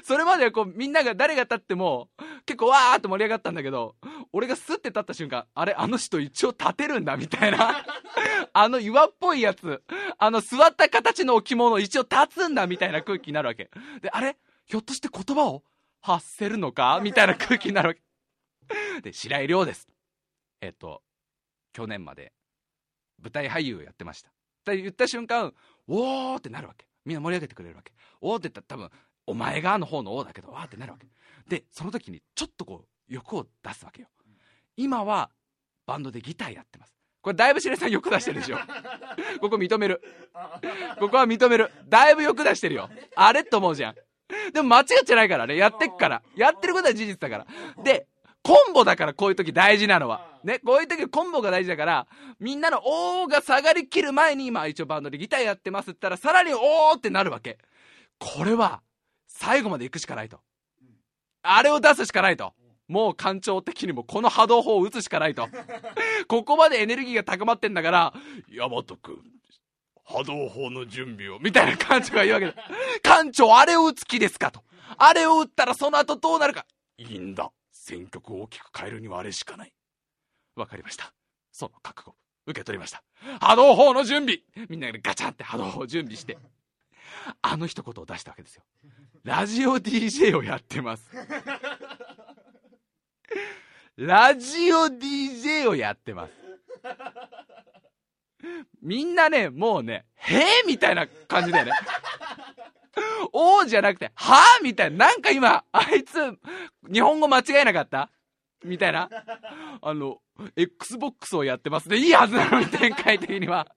それまではこうみんなが誰が立っても結構わーって盛り上がったんだけど俺がスッて立った瞬間あれあの人一応立てるんだみたいな あの岩っぽいやつあの座った形の置物一応立つんだみたいな空気になるわけであれ？ひょっとして言葉を発せるのか？みたいな空気になるわけ。で、白井亮です。えっと、去年まで舞台俳優をやってました。って言った瞬間、おーってなるわけ。みんな盛り上げてくれるわけ。おーって言ったら多分、お前がの方のおーだけど、わーってなるわけ。で、その時にちょっとこう、欲を出すわけよ。今は、バンドでギターやってます。これだいぶ白井さん欲出してるでしょ。ここ認める。ここは認める。だいぶ欲出してるよ。あれと思うじゃん。でも間違ってないからね。やってっから。やってることは事実だから。で、コンボだからこういう時大事なのは。ね、こういう時コンボが大事だから、みんなのおーが下がりきる前に今一応バンドでギターやってますって言ったらさらにおーってなるわけ。これは、最後まで行くしかないと。あれを出すしかないと。もう感情的にもこの波動砲を打つしかないと。ここまでエネルギーが高まってんだから、ヤマト君、波動砲の準備を、みたいな館長が言うわけだ。館長、あれを打つ気ですかと。あれを打ったらその後どうなるか。いいんだ。選曲を大きく変えるにはあれしかない。わかりました。その覚悟、受け取りました。波動砲の準備みんなでガチャンって波動砲を準備して、あの一言を出したわけですよ。ラジオ DJ をやってます。ラジオ DJ をやってます。みんなね、もうね、へえみたいな感じだよね。おーじゃなくて、はぁみたいな。なんか今、あいつ、日本語間違えなかった？みたいな。あの、Xbox をやってますね。いいはずなのに、展開的には。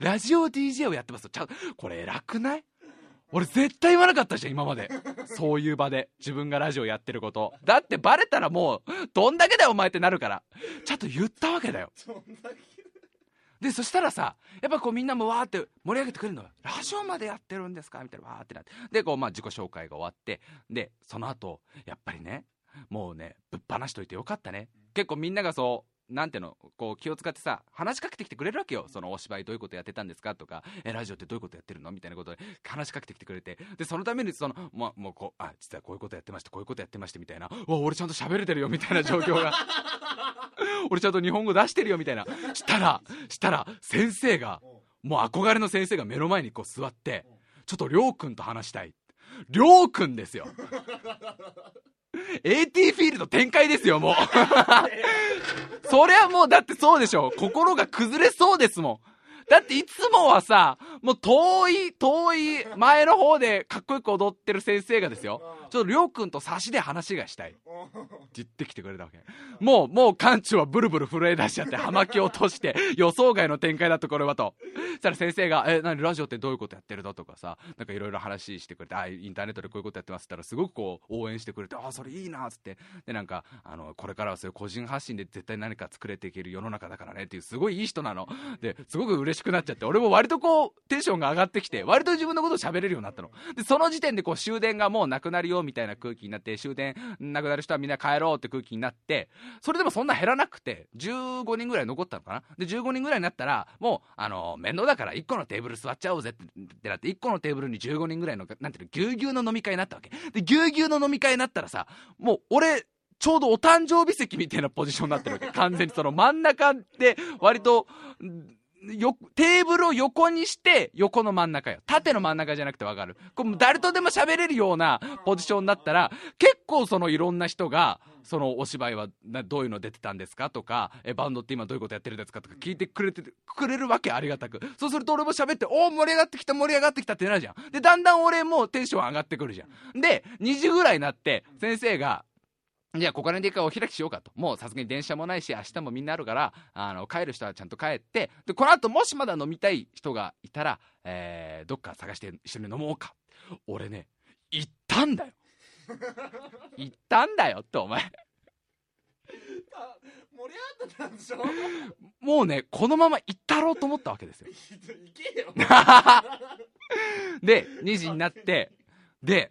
ラジオ DJ をやってますちゃこれ偉くない？俺絶対言わなかったじゃん、今まで。そういう場で。自分がラジオやってること。だってバレたらもう、どんだけだよお前ってなるから。ちゃんと言ったわけだよ。で、そしたらさ、やっぱこうみんなもわーって盛り上げてくれるのよ。ラジオまでやってるんですか？みたいなわーってなって。で、こうまあ自己紹介が終わって、で、その後、やっぱりね、もうね、ぶっ放しといてよかったね。結構みんながそう、なんていうの、こう気を使ってさ、話しかけてきてくれるわけよ。そのお芝居どういうことやってたんですかとか、え、ラジオってどういうことやってるのみたいなことで話しかけてきてくれて、で、そのためにその、も、もうこう、あ、実はこういうことやってました、こういうことやってましてみたいな、わ、俺ちゃんと喋れてるよみたいな状況が。俺ちゃんと日本語出してるよみたいな。したら、したら、先生が、もう憧れの先生が目の前にこう座って、ちょっとりょうくんと話したい。りょうくんですよ。AT フィールド展開ですよ、もう。そりゃもう、だってそうでしょ。心が崩れそうですもん。だっていつもはさ、もう遠い、遠い前の方でかっこよく踊ってる先生がですよ、ちょっとりょうくんと差しで話がしたい。って言ってきてくれたわけ。もう、もう館長はブルブル震え出しちゃって、葉巻を落として、予想外の展開だとこれはと。そしたら先生が、え、何ラジオってどういうことやってるの？とかさ、なんかいろいろ話してくれて、あ、インターネットでこういうことやってますって言ったら、すごくこう、応援してくれて、あ、それいいなっつって。で、なんか、あの、これからはそういう個人発信で絶対何か作れていける世の中だからねっていう、すごいいい人なの。で、すごく嬉しくなっちゃって、俺も割とこう、テンションが上がってきて、割と自分のことを喋れるようになったの。で、その時点でこう、終電がもうなくなるよ、みたいな空気になって、終電なくなる人はみんな帰ろうって空気になって、それでもそんな減らなくて、15人ぐらい残ったのかなで、15人ぐらいになったら、もう、あの、面倒だから1個のテーブル座っちゃおうぜってなって、1個のテーブルに15人ぐらいの、なんていうの、ぎゅうぎゅうの飲み会になったわけ。で、ぎゅうぎゅうの飲み会になったらさ、もう俺、ちょうどお誕生日席みたいなポジションになってるわけ。完全にその真ん中で、割と、よ、テーブルを横にして、横の真ん中よ。縦の真ん中じゃなくてわかる。これ誰とでも喋れるようなポジションになったら、結構そのいろんな人が、そのお芝居はどういうの出てたんですかとかえバンドって今どういうことやってるんですかとか聞いてくれてくれるわけありがたくそうすると俺も喋っておお盛り上がってきた盛り上がってきたってなるじゃんでだんだん俺もテンション上がってくるじゃんで2時ぐらいになって先生がじゃあ、ここら辺で一回お開きしようかと。もうさすがに電車もないし、明日もみんなあるから、あの、帰る人はちゃんと帰って、で、この後もしまだ飲みたい人がいたら、えー、どっか探して一緒に飲もうか。俺ね、行ったんだよ。行ったんだよって、お前。盛り上がってたんでしょ？もうね、このまま行ったろうと思ったわけですよ。で、2時になって、で、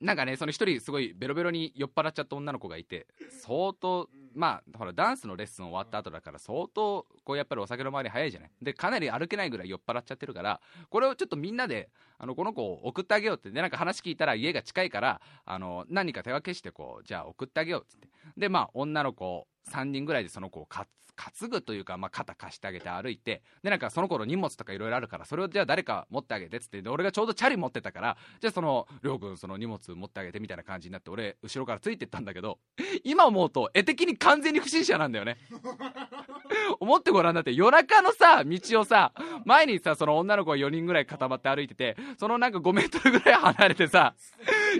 なんかね、その一人すごいベロベロに酔っ払っちゃった女の子がいて、相当、まあ、ほら、ダンスのレッスン終わった後だから、相当、こうやっぱりお酒の周り早いじゃない？で、かなり歩けないぐらい酔っ払っちゃってるから、これをちょっとみんなで、あの、この子を送ってあげようって、で、なんか話聞いたら家が近いから、あの、何か手分けして、こう、じゃあ送ってあげようってって。で、まあ、女の子3人ぐらいでその子を担担ぐというか、まあ、肩貸してあげて歩いて、で、なんかその頃荷物とかいろいろあるから、それをじゃあ誰か持ってあげてっつって、で、俺がちょうどチャリ持ってたから、じゃあその、りょうくんその荷物持ってあげてみたいな感じになって、俺、後ろからついてったんだけど、今思うと、絵的に完全に不審者なんだよね。思ってごらんだって、夜中のさ、道をさ、前にさ、その女の子が4人ぐらい固まって歩いてて、そのなんか5メートルぐらい離れてさ、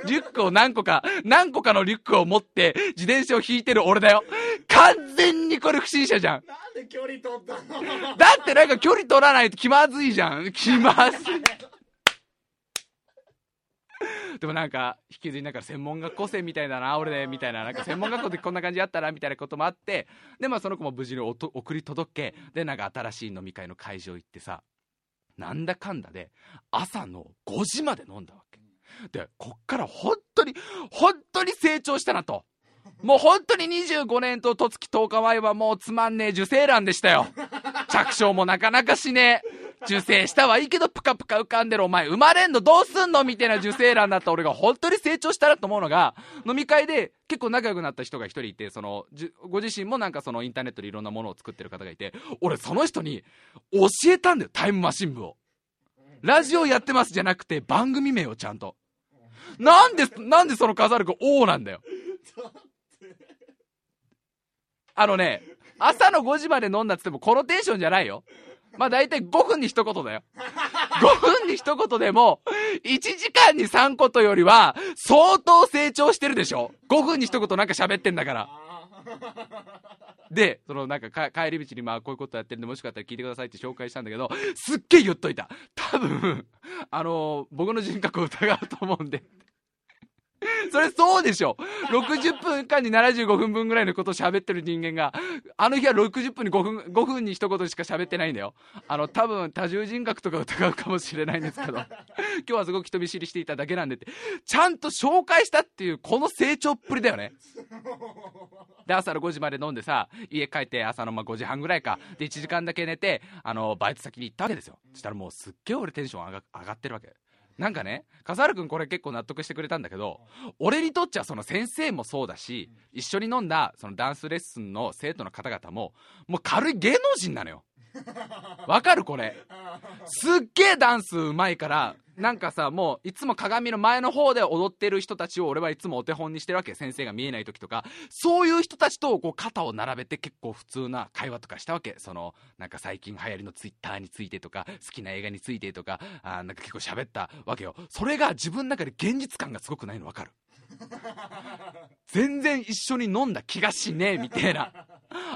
リュックを何個か、何個かのリュックを持って、自転車を引いてる俺だよ。完全にこれ不審者じゃん。なんで距離取ったの？だってなんか距離取らないと気まずいじゃん。気まずい。でもなんか、引きずりながら専門学校生みたいだな、俺で、みたいな、なんか専門学校でこんな感じやったら、みたいなこともあって、で、まあその子も無事に送り届け、で、なんか新しい飲み会の会場行ってさ、なんだかんだで、朝の5時まで飲んだわけ。で、こっから本当に、本当に成長したなと。もう本当に25年と十月10日前はもうつまんねえ受精卵でしたよ。着床もなかなかしねえ。受精したはいいけどプカプカ浮かんでるお前生まれんのどうすんのみたいな受精卵だった俺が本当に成長したらと思うのが、飲み会で結構仲良くなった人が一人いて、その、ご自身もなんかそのインターネットでいろんなものを作ってる方がいて、俺その人に教えたんだよ、タイムマシン部を。ラジオやってますじゃなくて番組名をちゃんと。なんで、なんでその飾る子王なんだよ。あのね、朝の5時まで飲んだっつってもこのテンションじゃないよ。まあ大体5分に一言だよ。5分に一言でも、1時間に3ことよりは、相当成長してるでしょ ?5 分に一言なんか喋ってんだから。で、そのなんか帰り道にまあこういうことやってるんで、もしかったら聞いてくださいって紹介したんだけど、すっげえ言っといた。多分、あのー、僕の人格を疑うと思うんで。それそうでしょ !60 分間に75分分ぐらいのことを喋ってる人間が、あの日は60分に5分、5分に一言しか喋ってないんだよ。あの、多分多重人格とか疑うかもしれないんですけど、今日はすごく人見知りしていただけなんでって、ちゃんと紹介したっていう、この成長っぷりだよね。で、朝の5時まで飲んでさ、家帰って朝のまあ5時半ぐらいか、で、1時間だけ寝て、あの、バイト先に行ったわけですよ。そしたらもうすっげえ俺テンション上が上がってるわけ。なんかね、笠原君これ結構納得してくれたんだけど、俺にとっちゃその先生もそうだし、一緒に飲んだそのダンスレッスンの生徒の方々も、もう軽い芸能人なのよ。わかるこれ。すっげえダンスうまいから、なんかさ、もういつも鏡の前の方で踊ってる人たちを俺はいつもお手本にしてるわけ。先生が見えない時とか。そういう人たちとこう肩を並べて結構普通な会話とかしたわけ。その、なんか最近流行りのツイッターについてとか、好きな映画についてとか、あなんか結構喋ったわけよ。それが自分の中で現実感がすごくないのわかる。全然一緒に飲んだ気がしねえみたいな。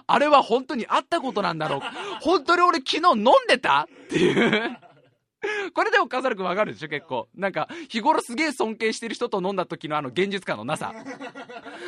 あれは本当にあったことなんだろう。本当に俺昨日飲んでた？っていう。これでも笠原君わかるでしょ結構。なんか、日頃すげえ尊敬してる人と飲んだ時のあの現実感のなさ。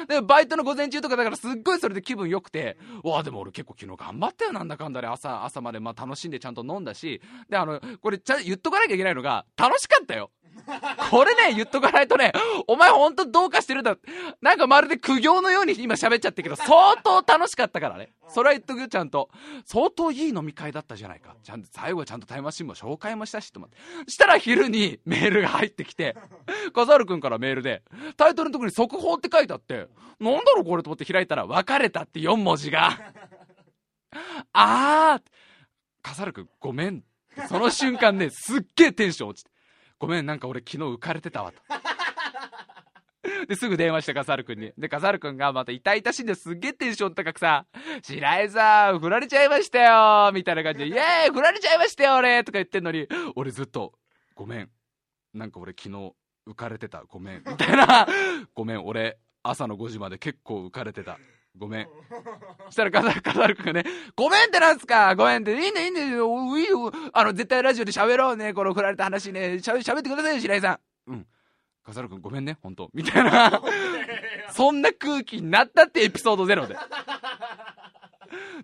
で、バイトの午前中とかだからすっごいそれで気分良くて、わあでも俺結構昨日頑張ったよなんだかんだで朝、朝までまあ楽しんでちゃんと飲んだし、で、あの、これちゃ言っとかなきゃいけないのが、楽しかったよ。これね、言っとかないとね、お前ほんとどうかしてるんだ。なんかまるで苦行のように今喋っちゃってるけど、相当楽しかったからね。それは言っとくよ、ちゃんと。相当いい飲み会だったじゃないか。ちゃんと、最後はちゃんとタイムマシンも紹介もしたし、と思って。したら昼にメールが入ってきて、笠原くんからメールで、タイトルのとこに速報って書いてあって、なんだろうこれと思って開いたら、別れたって4文字が。あー笠原くんごめん。その瞬間ね、すっげえテンション落ちて。ごめん、なんか俺昨日浮かれてたわと。で、すぐ電話して、カサルくんに。で、カサルくんがまた痛々しいんですっげえテンション高くさ、白井さん、振られちゃいましたよみたいな感じで、イエーイ振られちゃいましたよ俺とか言ってんのに、俺ずっと、ごめん。なんか俺昨日、浮かれてた。ごめん。みたいな。ごめん、俺、朝の5時まで結構浮かれてた。ごめん。そしたらカザル、カザル君がね、ごめんってなんすか？ごめんって、いいね、いいね、いいよ、あの、絶対ラジオで喋ろうね、この振られた話ね、しゃ喋ってくださいよ、白井さん。うん。カザル君ごめんね、本当みたいな。そんな空気になったってエピソードゼロで。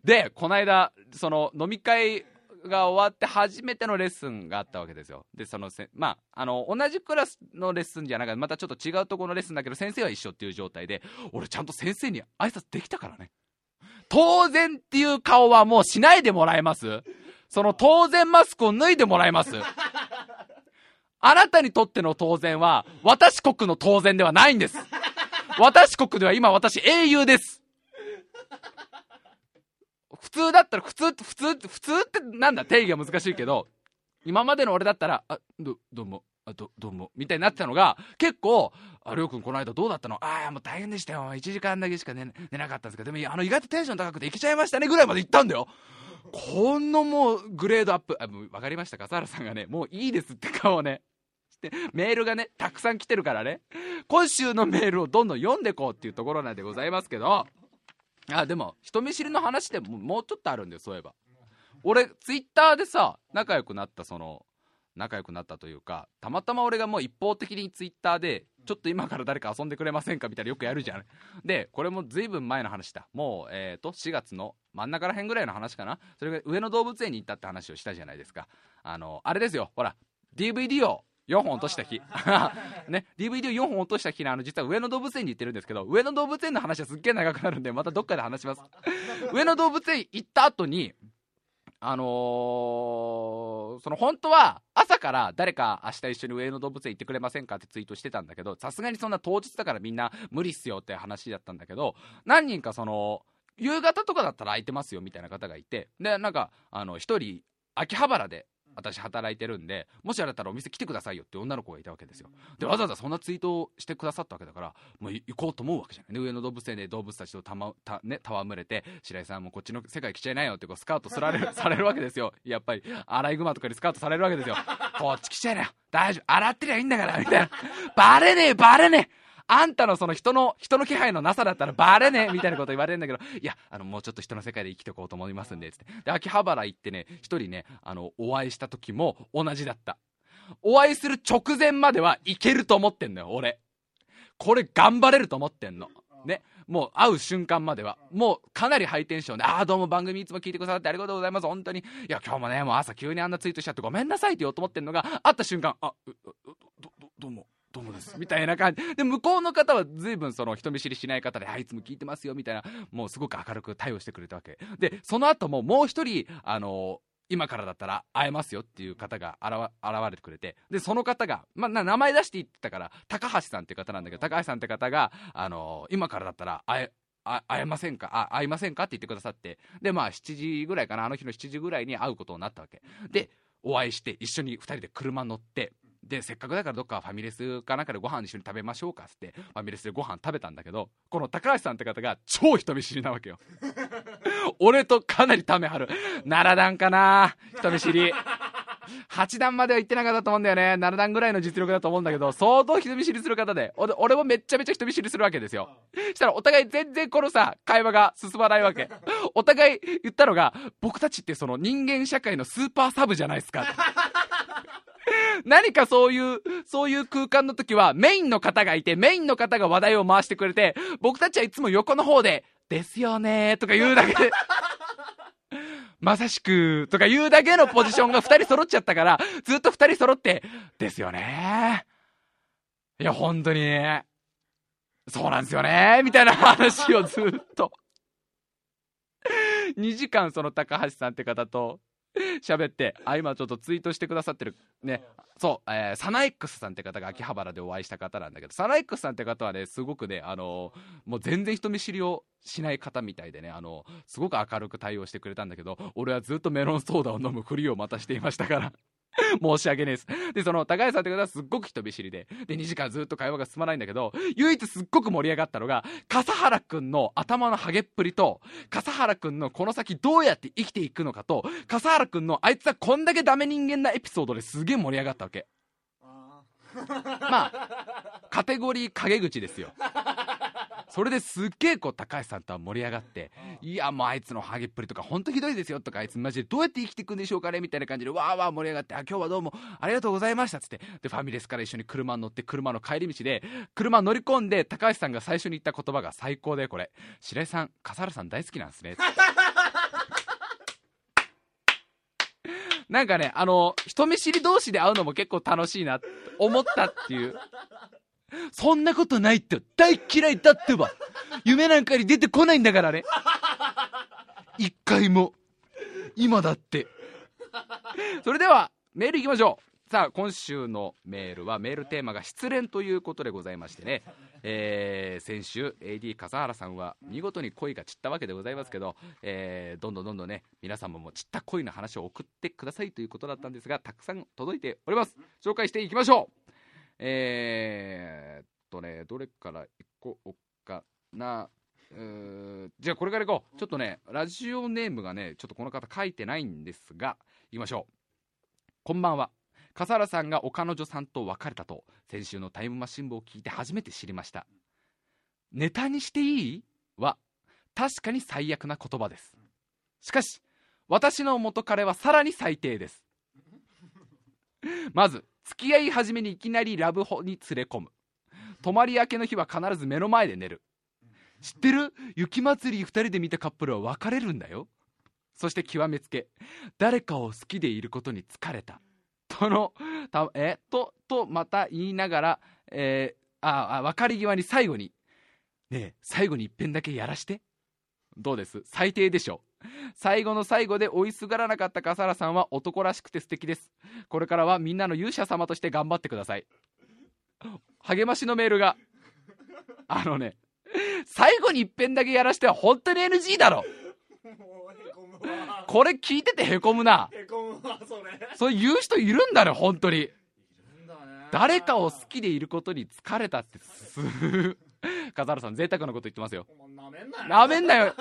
で、この間、その、飲み会が終わって初めてのレッスンがあったわけですよ。で、そのせ、まあ、あの、同じクラスのレッスンじゃなくて、またちょっと違うところのレッスンだけど、先生は一緒っていう状態で、俺ちゃんと先生に挨拶できたからね。当然っていう顔はもうしないでもらえますその当然マスクを脱いでもらえますあなたにとっての当然は、私国の当然ではないんです。私国では今私英雄です。普通だったら、普通って、普通って、普通ってなんだ？定義は難しいけど、今までの俺だったら、あ、ど、どうも、あ、ど、どうも、みたいになってたのが、結構、あ、りょうくんこの間どうだったの？ああ、もう大変でしたよ。1時間だけしか寝寝なかったんですけど、でも、あの、意外とテンション高くていけちゃいましたね、ぐらいまで行ったんだよ。このもう、グレードアップ。あ、もう、わかりましたか？笠原さんがね、もういいですって顔をね、してメールがね、たくさん来てるからね、今週のメールをどんどん読んでこうっていうところなんでございますけど、あ、でも、人見知りの話でももうちょっとあるんだよ、そういえば。俺、ツイッターでさ、仲良くなったその、仲良くなったというか、たまたま俺がもう一方的にツイッターで、ちょっと今から誰か遊んでくれませんかみたいなよくやるじゃん。で、これも随分前の話だ。もう、えっ、ー、と、4月の真ん中ら辺ぐらいの話かな。それが上野動物園に行ったって話をしたじゃないですか。あの、あれですよ、ほら、DVD を4本落とした日。ね、DVD を4本落とした日のあの、実は上野動物園に行ってるんですけど、上野動物園の話はすっげえ長くなるんで、またどっかで話します。上野動物園行った後に、あのー、その本当は朝から誰か明日一緒に上野動物園行ってくれませんかってツイートしてたんだけど、さすがにそんな当日だからみんな無理っすよって話だったんだけど、何人かその、夕方とかだったら空いてますよみたいな方がいて、で、なんか、あの、一人、秋葉原で私働いてるんで、もしあれだったらお店来てくださいよって女の子がいたわけですよ。で、わざわざそんなツイートをしてくださったわけだから、もう行こうと思うわけじゃない。で、上野動物園で動物たちとたま、た、ね、戯れて、白井さんもこっちの世界来ちゃいないよってこうスカウト される、されるわけですよ。やっぱり、アライグマとかにスカウトされるわけですよ。こっち来ちゃいなよ。大丈夫。洗ってりゃいいんだから、みたいな。バレねえ、バレねえ。あんたのその人の、人の気配のなさだったらバレねえみたいなこと言われるんだけど、いや、あの、もうちょっと人の世界で生きていこうと思いますんで、つって。で、秋葉原行ってね、一人ね、あの、お会いした時も同じだった。お会いする直前まではいけると思ってんのよ、俺。これ頑張れると思ってんの。ね。もう会う瞬間までは、もうかなりハイテンションで、ああ、どうも番組いつも聞いてくださってありがとうございます、本当に。いや、今日もね、もう朝急にあんなツイートしちゃってごめんなさいって言おうと思ってんのが、会った瞬間、あ、ど、ど、どうも、どうもです？みたいな感じ。で、向こうの方は随分その人見知りしない方で、あ、いつも聞いてますよ、みたいな、もうすごく明るく対応してくれたわけ。で、その後ももう一人、あの今からだったら会えますよっていう方が現れてくれて、で、その方が、まあ、名前出して言ってたから、高橋さんっていう方なんだけど、高橋さんって方が、あの今からだったら会え、会えませんか？あ、会いませんかって言ってくださって、で、まあ、7時ぐらいかな、あの日の7時ぐらいに会うことになったわけ。で、お会いして、一緒に2人で車乗って、で、せっかくだからどっかファミレスかなんかでご飯一緒に食べましょうかっつって、ファミレスでご飯食べたんだけど、この高橋さんって方が超人見知りなわけよ。俺とかなりため張る。7段かな人見知り。8段までは行ってなかったと思うんだよね。7段ぐらいの実力だと思うんだけど、相当人見知りする方で、俺もめちゃめちゃ人見知りするわけですよ。したらお互い全然このさ、会話が進まないわけ。お互い言ったのが、僕たちってその人間社会のスーパーサブじゃないですか。何かそういう、そういう空間の時は、メインの方がいて、メインの方が話題を回してくれて、僕たちはいつも横の方で、ですよねーとか言うだけで、まさしく、とか言うだけのポジションが二人揃っちゃったから、ずっと二人揃って、ですよねいや、本当に、そうなんですよねみたいな話をずっと。2時間その高橋さんって方と 喋って、あ、今ちょっとツイートしてくださってる、ね、そう、えー、サナエックスさんって方が秋葉原でお会いした方なんだけど、サナエックスさんって方はね、すごくね、あのー、もう全然人見知りをしない方みたいでね、あのー、すごく明るく対応してくれたんだけど、俺はずっとメロンソーダを飲むふりをまたしていましたから。申し訳ねえです。で、その、高橋さんって方はすっごく人見知りで、で、2時間ずっと会話が進まないんだけど、唯一すっごく盛り上がったのが、笠原くんの頭のハゲっぷりと、笠原くんのこの先どうやって生きていくのかと、笠原くんのあいつはこんだけダメ人間なエピソードですげえ盛り上がったわけ。あまあ、カテゴリー陰口ですよ。それですっげえこう高橋さんとは盛り上がって、いやもうあいつのハゲっぷりとか本当ひどいですよとかあいつマジでどうやって生きていくんでしょうかねみたいな感じでわーわー盛り上がってあ今日はどうもありがとうございましたっつってでファミレスから一緒に車に乗って車の帰り道で車乗り込んで高橋さんが最初に言った言葉が最高でこれ。白井さん笠原さん大好きなんですねなんかねあの人見知り同士で会うのも結構楽しいなって思ったっていうそんなことないって大嫌いだってば。夢なんかに出てこないんだからね。一回も。今だって。それではメールいきましょう。さあ今週のメールはメールテーマが失恋ということでございましてね、えー先週 AD 笠原さんは見事に恋が散ったわけでございますけど、えーどんどんどんどんね皆様も散った恋の話を送ってくださいということだったんですがたくさん届いております。紹介していきましょう。えー、っとねどれからいこうかな。じゃあこれからいこう。ちょっとねラジオネームがねちょっとこの方書いてないんですがいきましょう。こんばんは。笠原さんがお彼女さんと別れたと先週のタイムマシン部を聞いて初めて知りました。ネタにしていい？は確かに最悪な言葉です。しかし私の元彼はさらに最低です。まず付き合い始めにいきなりラブホに連れ込む。泊まり明けの日は必ず目の前で寝る。知ってる？雪祭り2人で見たカップルは別れるんだよ。そして極めつけ誰かを好きでいることに疲れた。とのたえととまた言いながら、えーああ別れ際に最後に。ねえ最後に一遍だけやらして。どうです？最低でしょ最後の最後で追いすがらなかった笠原さんは男らしくて素敵です。これからはみんなの勇者様として頑張ってください。励ましのメールがあのね最後に一遍だけやらしては本当に NG だろ。これ聞いててへこむな。へこむわそれ。そう言う人いるんだね本当に。誰かを好きでいることに疲れたってす笠原さん贅沢なこと言ってますよ。なめんなよ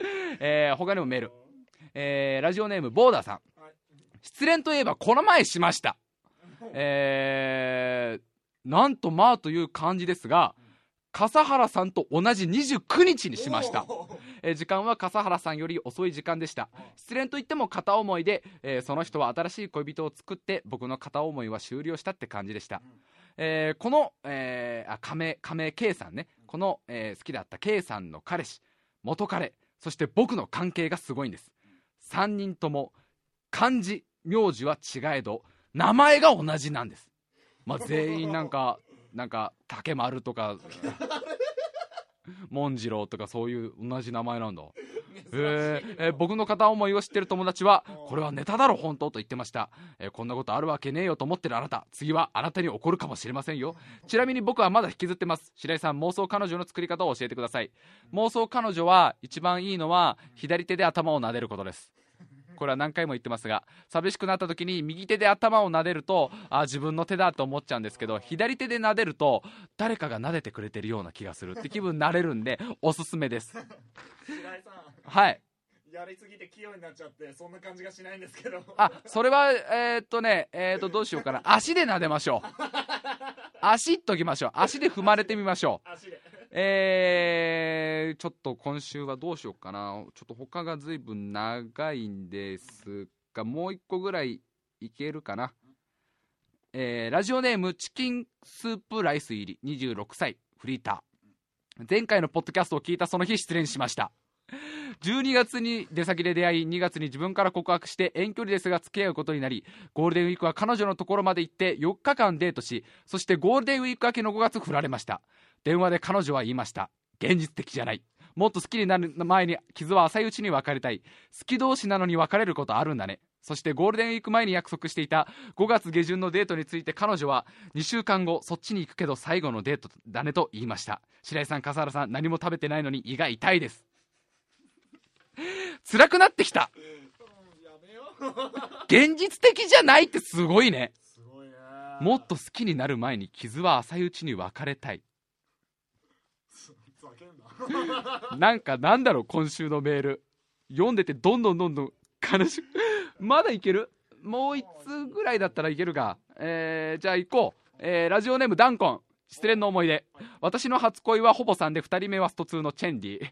えー、他にもメール、えー、ラジオネームボーダーさん。はい失恋といえばこの前しました。えー、なんとまあという感じですが笠原さんと同じ29日にしました。えー時間は笠原さんより遅い時間でした。失恋といっても片思いで、えーその人は新しい恋人を作って僕の片思いは終了したって感じでした、えーこの、えーあ亀亀 K さんね。この、えー好きだった K さんの彼氏。元彼そして僕の関係がすごいんです。3人とも漢字名字は違えど名前が同じなんです。まあ全員なんかなんか竹丸とか 紋次郎とかそういう同じ名前なんだ えー。えー僕の片思いを知ってる友達はこれはネタだろ本当と言ってました、えーこんなことあるわけねえよと思ってるあなた次はあなたに怒るかもしれませんよ。ちなみに僕はまだ引きずってます。白井さん妄想彼女の作り方を教えてください。妄想彼女は一番いいのは左手で頭を撫でることですこれは何回も言ってますが寂しくなった時に右手で頭を撫でるとあ自分の手だと思っちゃうんですけど左手で撫でると誰かが撫でてくれてるような気がするって気分になれるんでおすすめです。はいやりすぎて器用になっちゃってそんな感じがしないんですけど。あそれはえーっとねえーっとどうしようかな。足で撫でましょう。足っときましょう。足で踏まれてみましょう。足で。えー、ちょっと今週はどうしようかな。ちょっと他がずいぶん長いんですがもう一個ぐらいいけるかな。えーラジオネームチキンスープライス入り。26歳。フリーター。前回のポッドキャストを聞いたその日失恋しました12月に出先で出会い2月に自分から告白して遠距離ですが付き合うことになりゴールデンウィークは彼女のところまで行って4日間デートしそしてゴールデンウィーク明けの5月振られました。電話で彼女は言いました。現実的じゃない。もっと好きになる前に傷は浅いうちに別れたい。好き同士なのに別れることあるんだね。そしてゴールデンウィーク前に約束していた5月下旬のデートについて彼女は2週間後そっちに行くけど最後のデートだねと言いました。白井さん笠原さん何も食べてないのに胃が痛いです。辛くなってきた現実的じゃないってすごいね。すごいねもっと好きになる前に傷は浅いうちに別れたい。な なんかなんだろう、今週のメール。読んでてどんどんどんどん悲しく。まだいける？もう一通ぐらいだったらいけるか。えー、じゃあ行こう。えー、ラジオネームダンコン。失恋の思い出。私の初恋はほぼ3で2人目はスト2のチェンディ。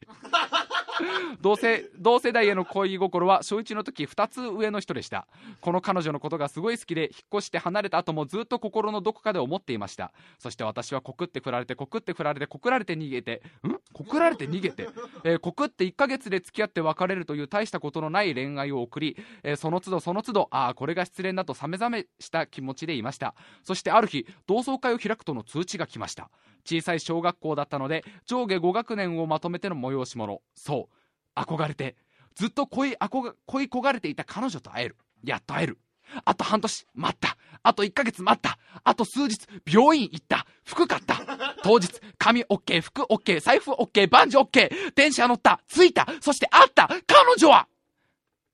同世同世代への恋心は小1の時2つ上の人でした。この彼女のことがすごい好きで引っ越して離れた後もずっと心のどこかで思っていました。そして私は告って振られて告って振られて告られて逃げてん？告られて逃げて、えー告って1ヶ月で付き合って別れるという大したことのない恋愛を送り、えーその都度その都度ああこれが失恋だと冷め冷めした気持ちでいました。そしてある日同窓会を開くとの通知が来ました。小さい小学校だったので上下5学年をまとめての催し物。そう。憧れてずっと恋憧恋焦がれていた彼女と会える。やっと会える。あと半年待った。あと1ヶ月待った。あと数日病院行った。服買った。当日髪 OK 服 OK 財布 OK バンジ OK 電車乗った。着いた。そして会った。彼女は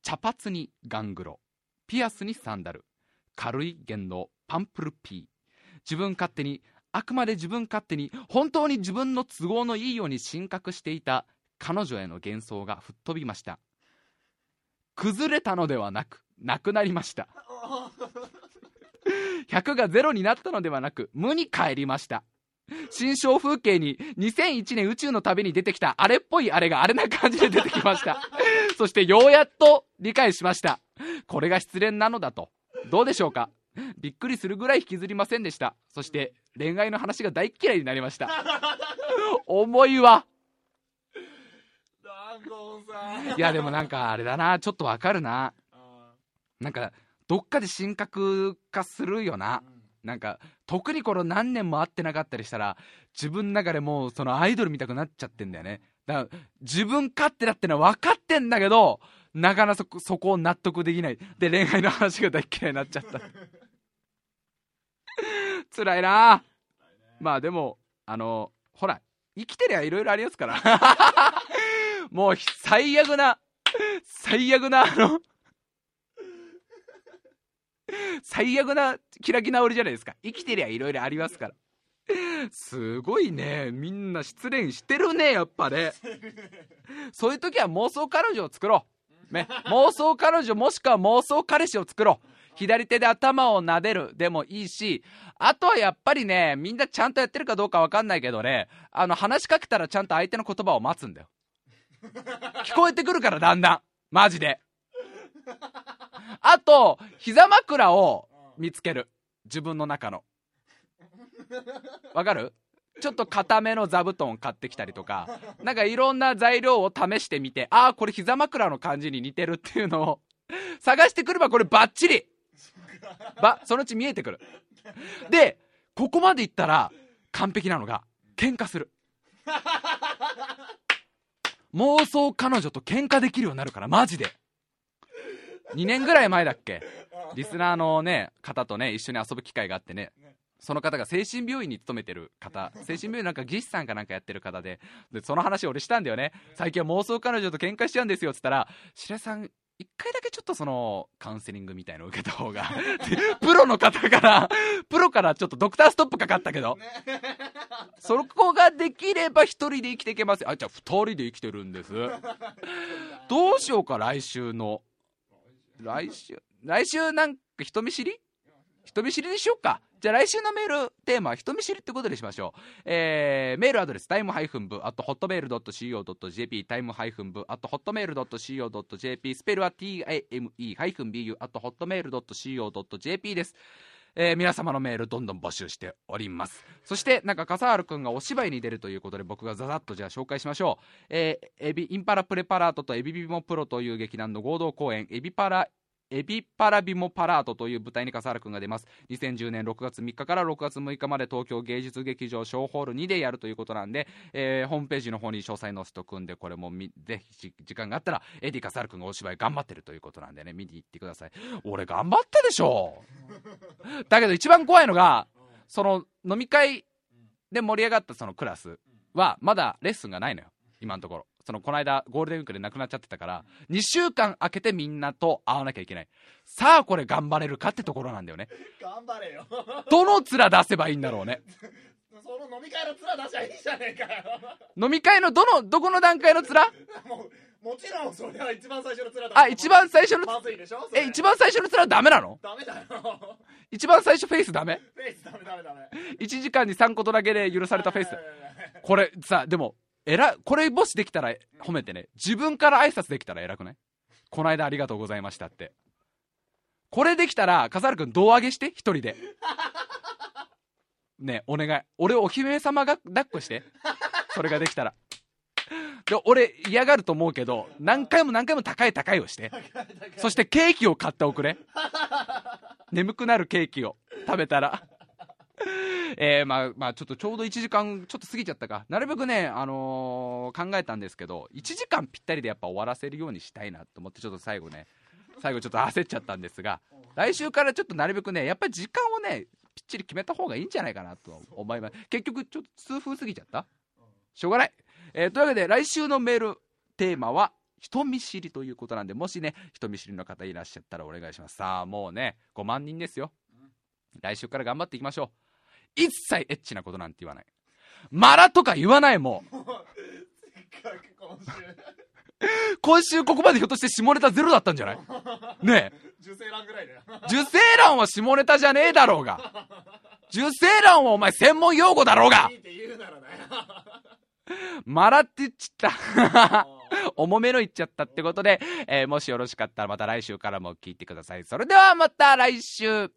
茶髪にガングロ。ピアスにサンダル。軽い弦のパンプルピー。自分勝手にあくまで自分勝手に本当に自分の都合のいいように神格していた彼女への幻想が吹っ飛びました。崩れたのではなくなくなりました。100が0になったのではなく無に帰りました。新象風景に2001年宇宙の旅に出てきたあれっぽいあれがあれな感じで出てきました。そしてようやっと理解しました。これが失恋なのだと。どうでしょうか？びっくりするぐらい引きずりませんでした。そして恋愛の話が大っ嫌いになりました。重いわ。いやでもなんかあれだな。ちょっとわかるな。あなんかどっかで神格化するよーな。うん。なんか特にこの何年も会ってなかったりしたら自分の中でもうそのアイドル見たくなっちゃってんだよね。だから自分勝手だってのは分かってんだけどなかなかそこそこを納得できない。で恋愛の話が大嫌いになっちゃった辛いな。まあでもあのほら生きてりゃいろいろありますから。もう最悪な最悪なあの最悪な開き直りじゃないですか。生きてりゃいろいろありますから。すごいね。みんな失恋してるねやっぱね。そういう時は妄想彼女を作ろう、ね、妄想彼女もしくは妄想彼氏を作ろう。左手で頭を撫でる。でもいいしあとはやっぱりねみんなちゃんとやってるかどうかわかんないけどねあの話しかけたらちゃんと相手の言葉を待つんだよ。聞こえてくるからだんだん。マジで。あと膝枕を見つける。自分の中の。わかる？ちょっと固めの座布団を買ってきたりとかなんかいろんな材料を試してみてああこれ膝枕の感じに似てるっていうのを 探してくればこれバッチリ。ばそのうち見えてくる。でここまでいったら完璧なのが喧嘩する。妄想彼女と喧嘩できるようになるからマジで。2年ぐらい前だっけ？リスナーのね方とね一緒に遊ぶ機会があってね。その方が精神病院に勤めてる方。精神病院なんか技師さんかなんかやってる方で。でその話を俺したんだよね。最近は妄想彼女と喧嘩しちゃうんですよっつったら白井さん一回だけちょっとそのカウンセリングみたいのを受けた方が。で プロの方からプロからちょっとドクターストップかかったけど。そこができれば一人で生きていけます。よあじゃあ二人で生きてるんです。どうしようか来週の。来週来週なんか人見知り？人見知りにしよっかじゃあ来週のメールテーマは人見知りってことにしましょう。えー、メールアドレスタイムハイフン部あとホットメール .co.jp タイムハイフン部あとホットメール .co.jp スペルは TIME ハイフン BU あとホットメール .co.jp です。えー皆様のメールどんどん募集しております。そしてなんか笠原くんがお芝居に出るということで僕がざざっとじゃあ紹介しましょう。えーエビインパラプレパラートとエビビモプロという劇団の合同公演エビパラエビパラビモパラートという舞台に笠原くんが出ます。2010年6月3日から6月6日まで東京芸術劇場小ホール2でやるということなんで、えーホームページの方に詳細載せとくんでこれもぜひ時間があったらエディ笠原くんがお芝居頑張ってるということなんでね見に行ってください。俺頑張ったでしょ！だけど一番怖いのがその飲み会で盛り上がったそのクラスはまだレッスンがないのよ。今のところ。そのこの間ゴールデンウィークで亡くなっちゃってたから2週間空けてみんなと会わなきゃいけない。さあこれ頑張れるかってところなんだよね。頑張れよ。どの面出せばいいんだろうね。その飲み会の面出しゃいいじゃねえかよ。飲み会のどのどこの段階の面？もうもちろんそれは一番最初の面だ。あ一番最初のまずいでしょえ一番最初の面はダメなの？ダメだよ。一番最初フェイスダメ？フェイスダメダメダメ。1時間に3個だけで許されたフェイス。これさでもえらこれもしできたら褒めてね。自分から挨拶できたら偉くない？この間ありがとうございましたって。これできたら笠原君胴上げして一人で。ねえお願い。俺お姫様が抱っこして。それができたら。で俺嫌がると思うけど何回も何回も高い高いをして。そしてケーキを買っておくれ眠くなるケーキを食べたら えー、まあまあちょっとちょうど1時間ちょっと過ぎちゃったか。なるべくね、あのー考えたんですけど1時間ぴったりでやっぱ終わらせるようにしたいなと思ってちょっと最後ね最後ちょっと焦っちゃったんですが来週からちょっとなるべくねやっぱり時間をねぴっちり決めた方がいいんじゃないかなと思います。結局ちょっと数分過ぎちゃった？しょうがない、えーというわけで来週のメールテーマは人見知りということなんでもしね人見知りの方いらっしゃったらお願いします。さあもうね5万人ですよ。来週から頑張っていきましょう。一切エッチなことなんて言わない。マラとか言わないもうせっかく今週今週ここまでひょっとして下ネタゼロだったんじゃない？ね受精卵ぐらいだよ。え受精卵は下ネタじゃねえだろうが。受精卵はお前専門用語だろうが。いいって言うならだよマラって言っちった。重めの言っちゃったってことで、えーもしよろしかったらまた来週からも聞いてください。それではまた来週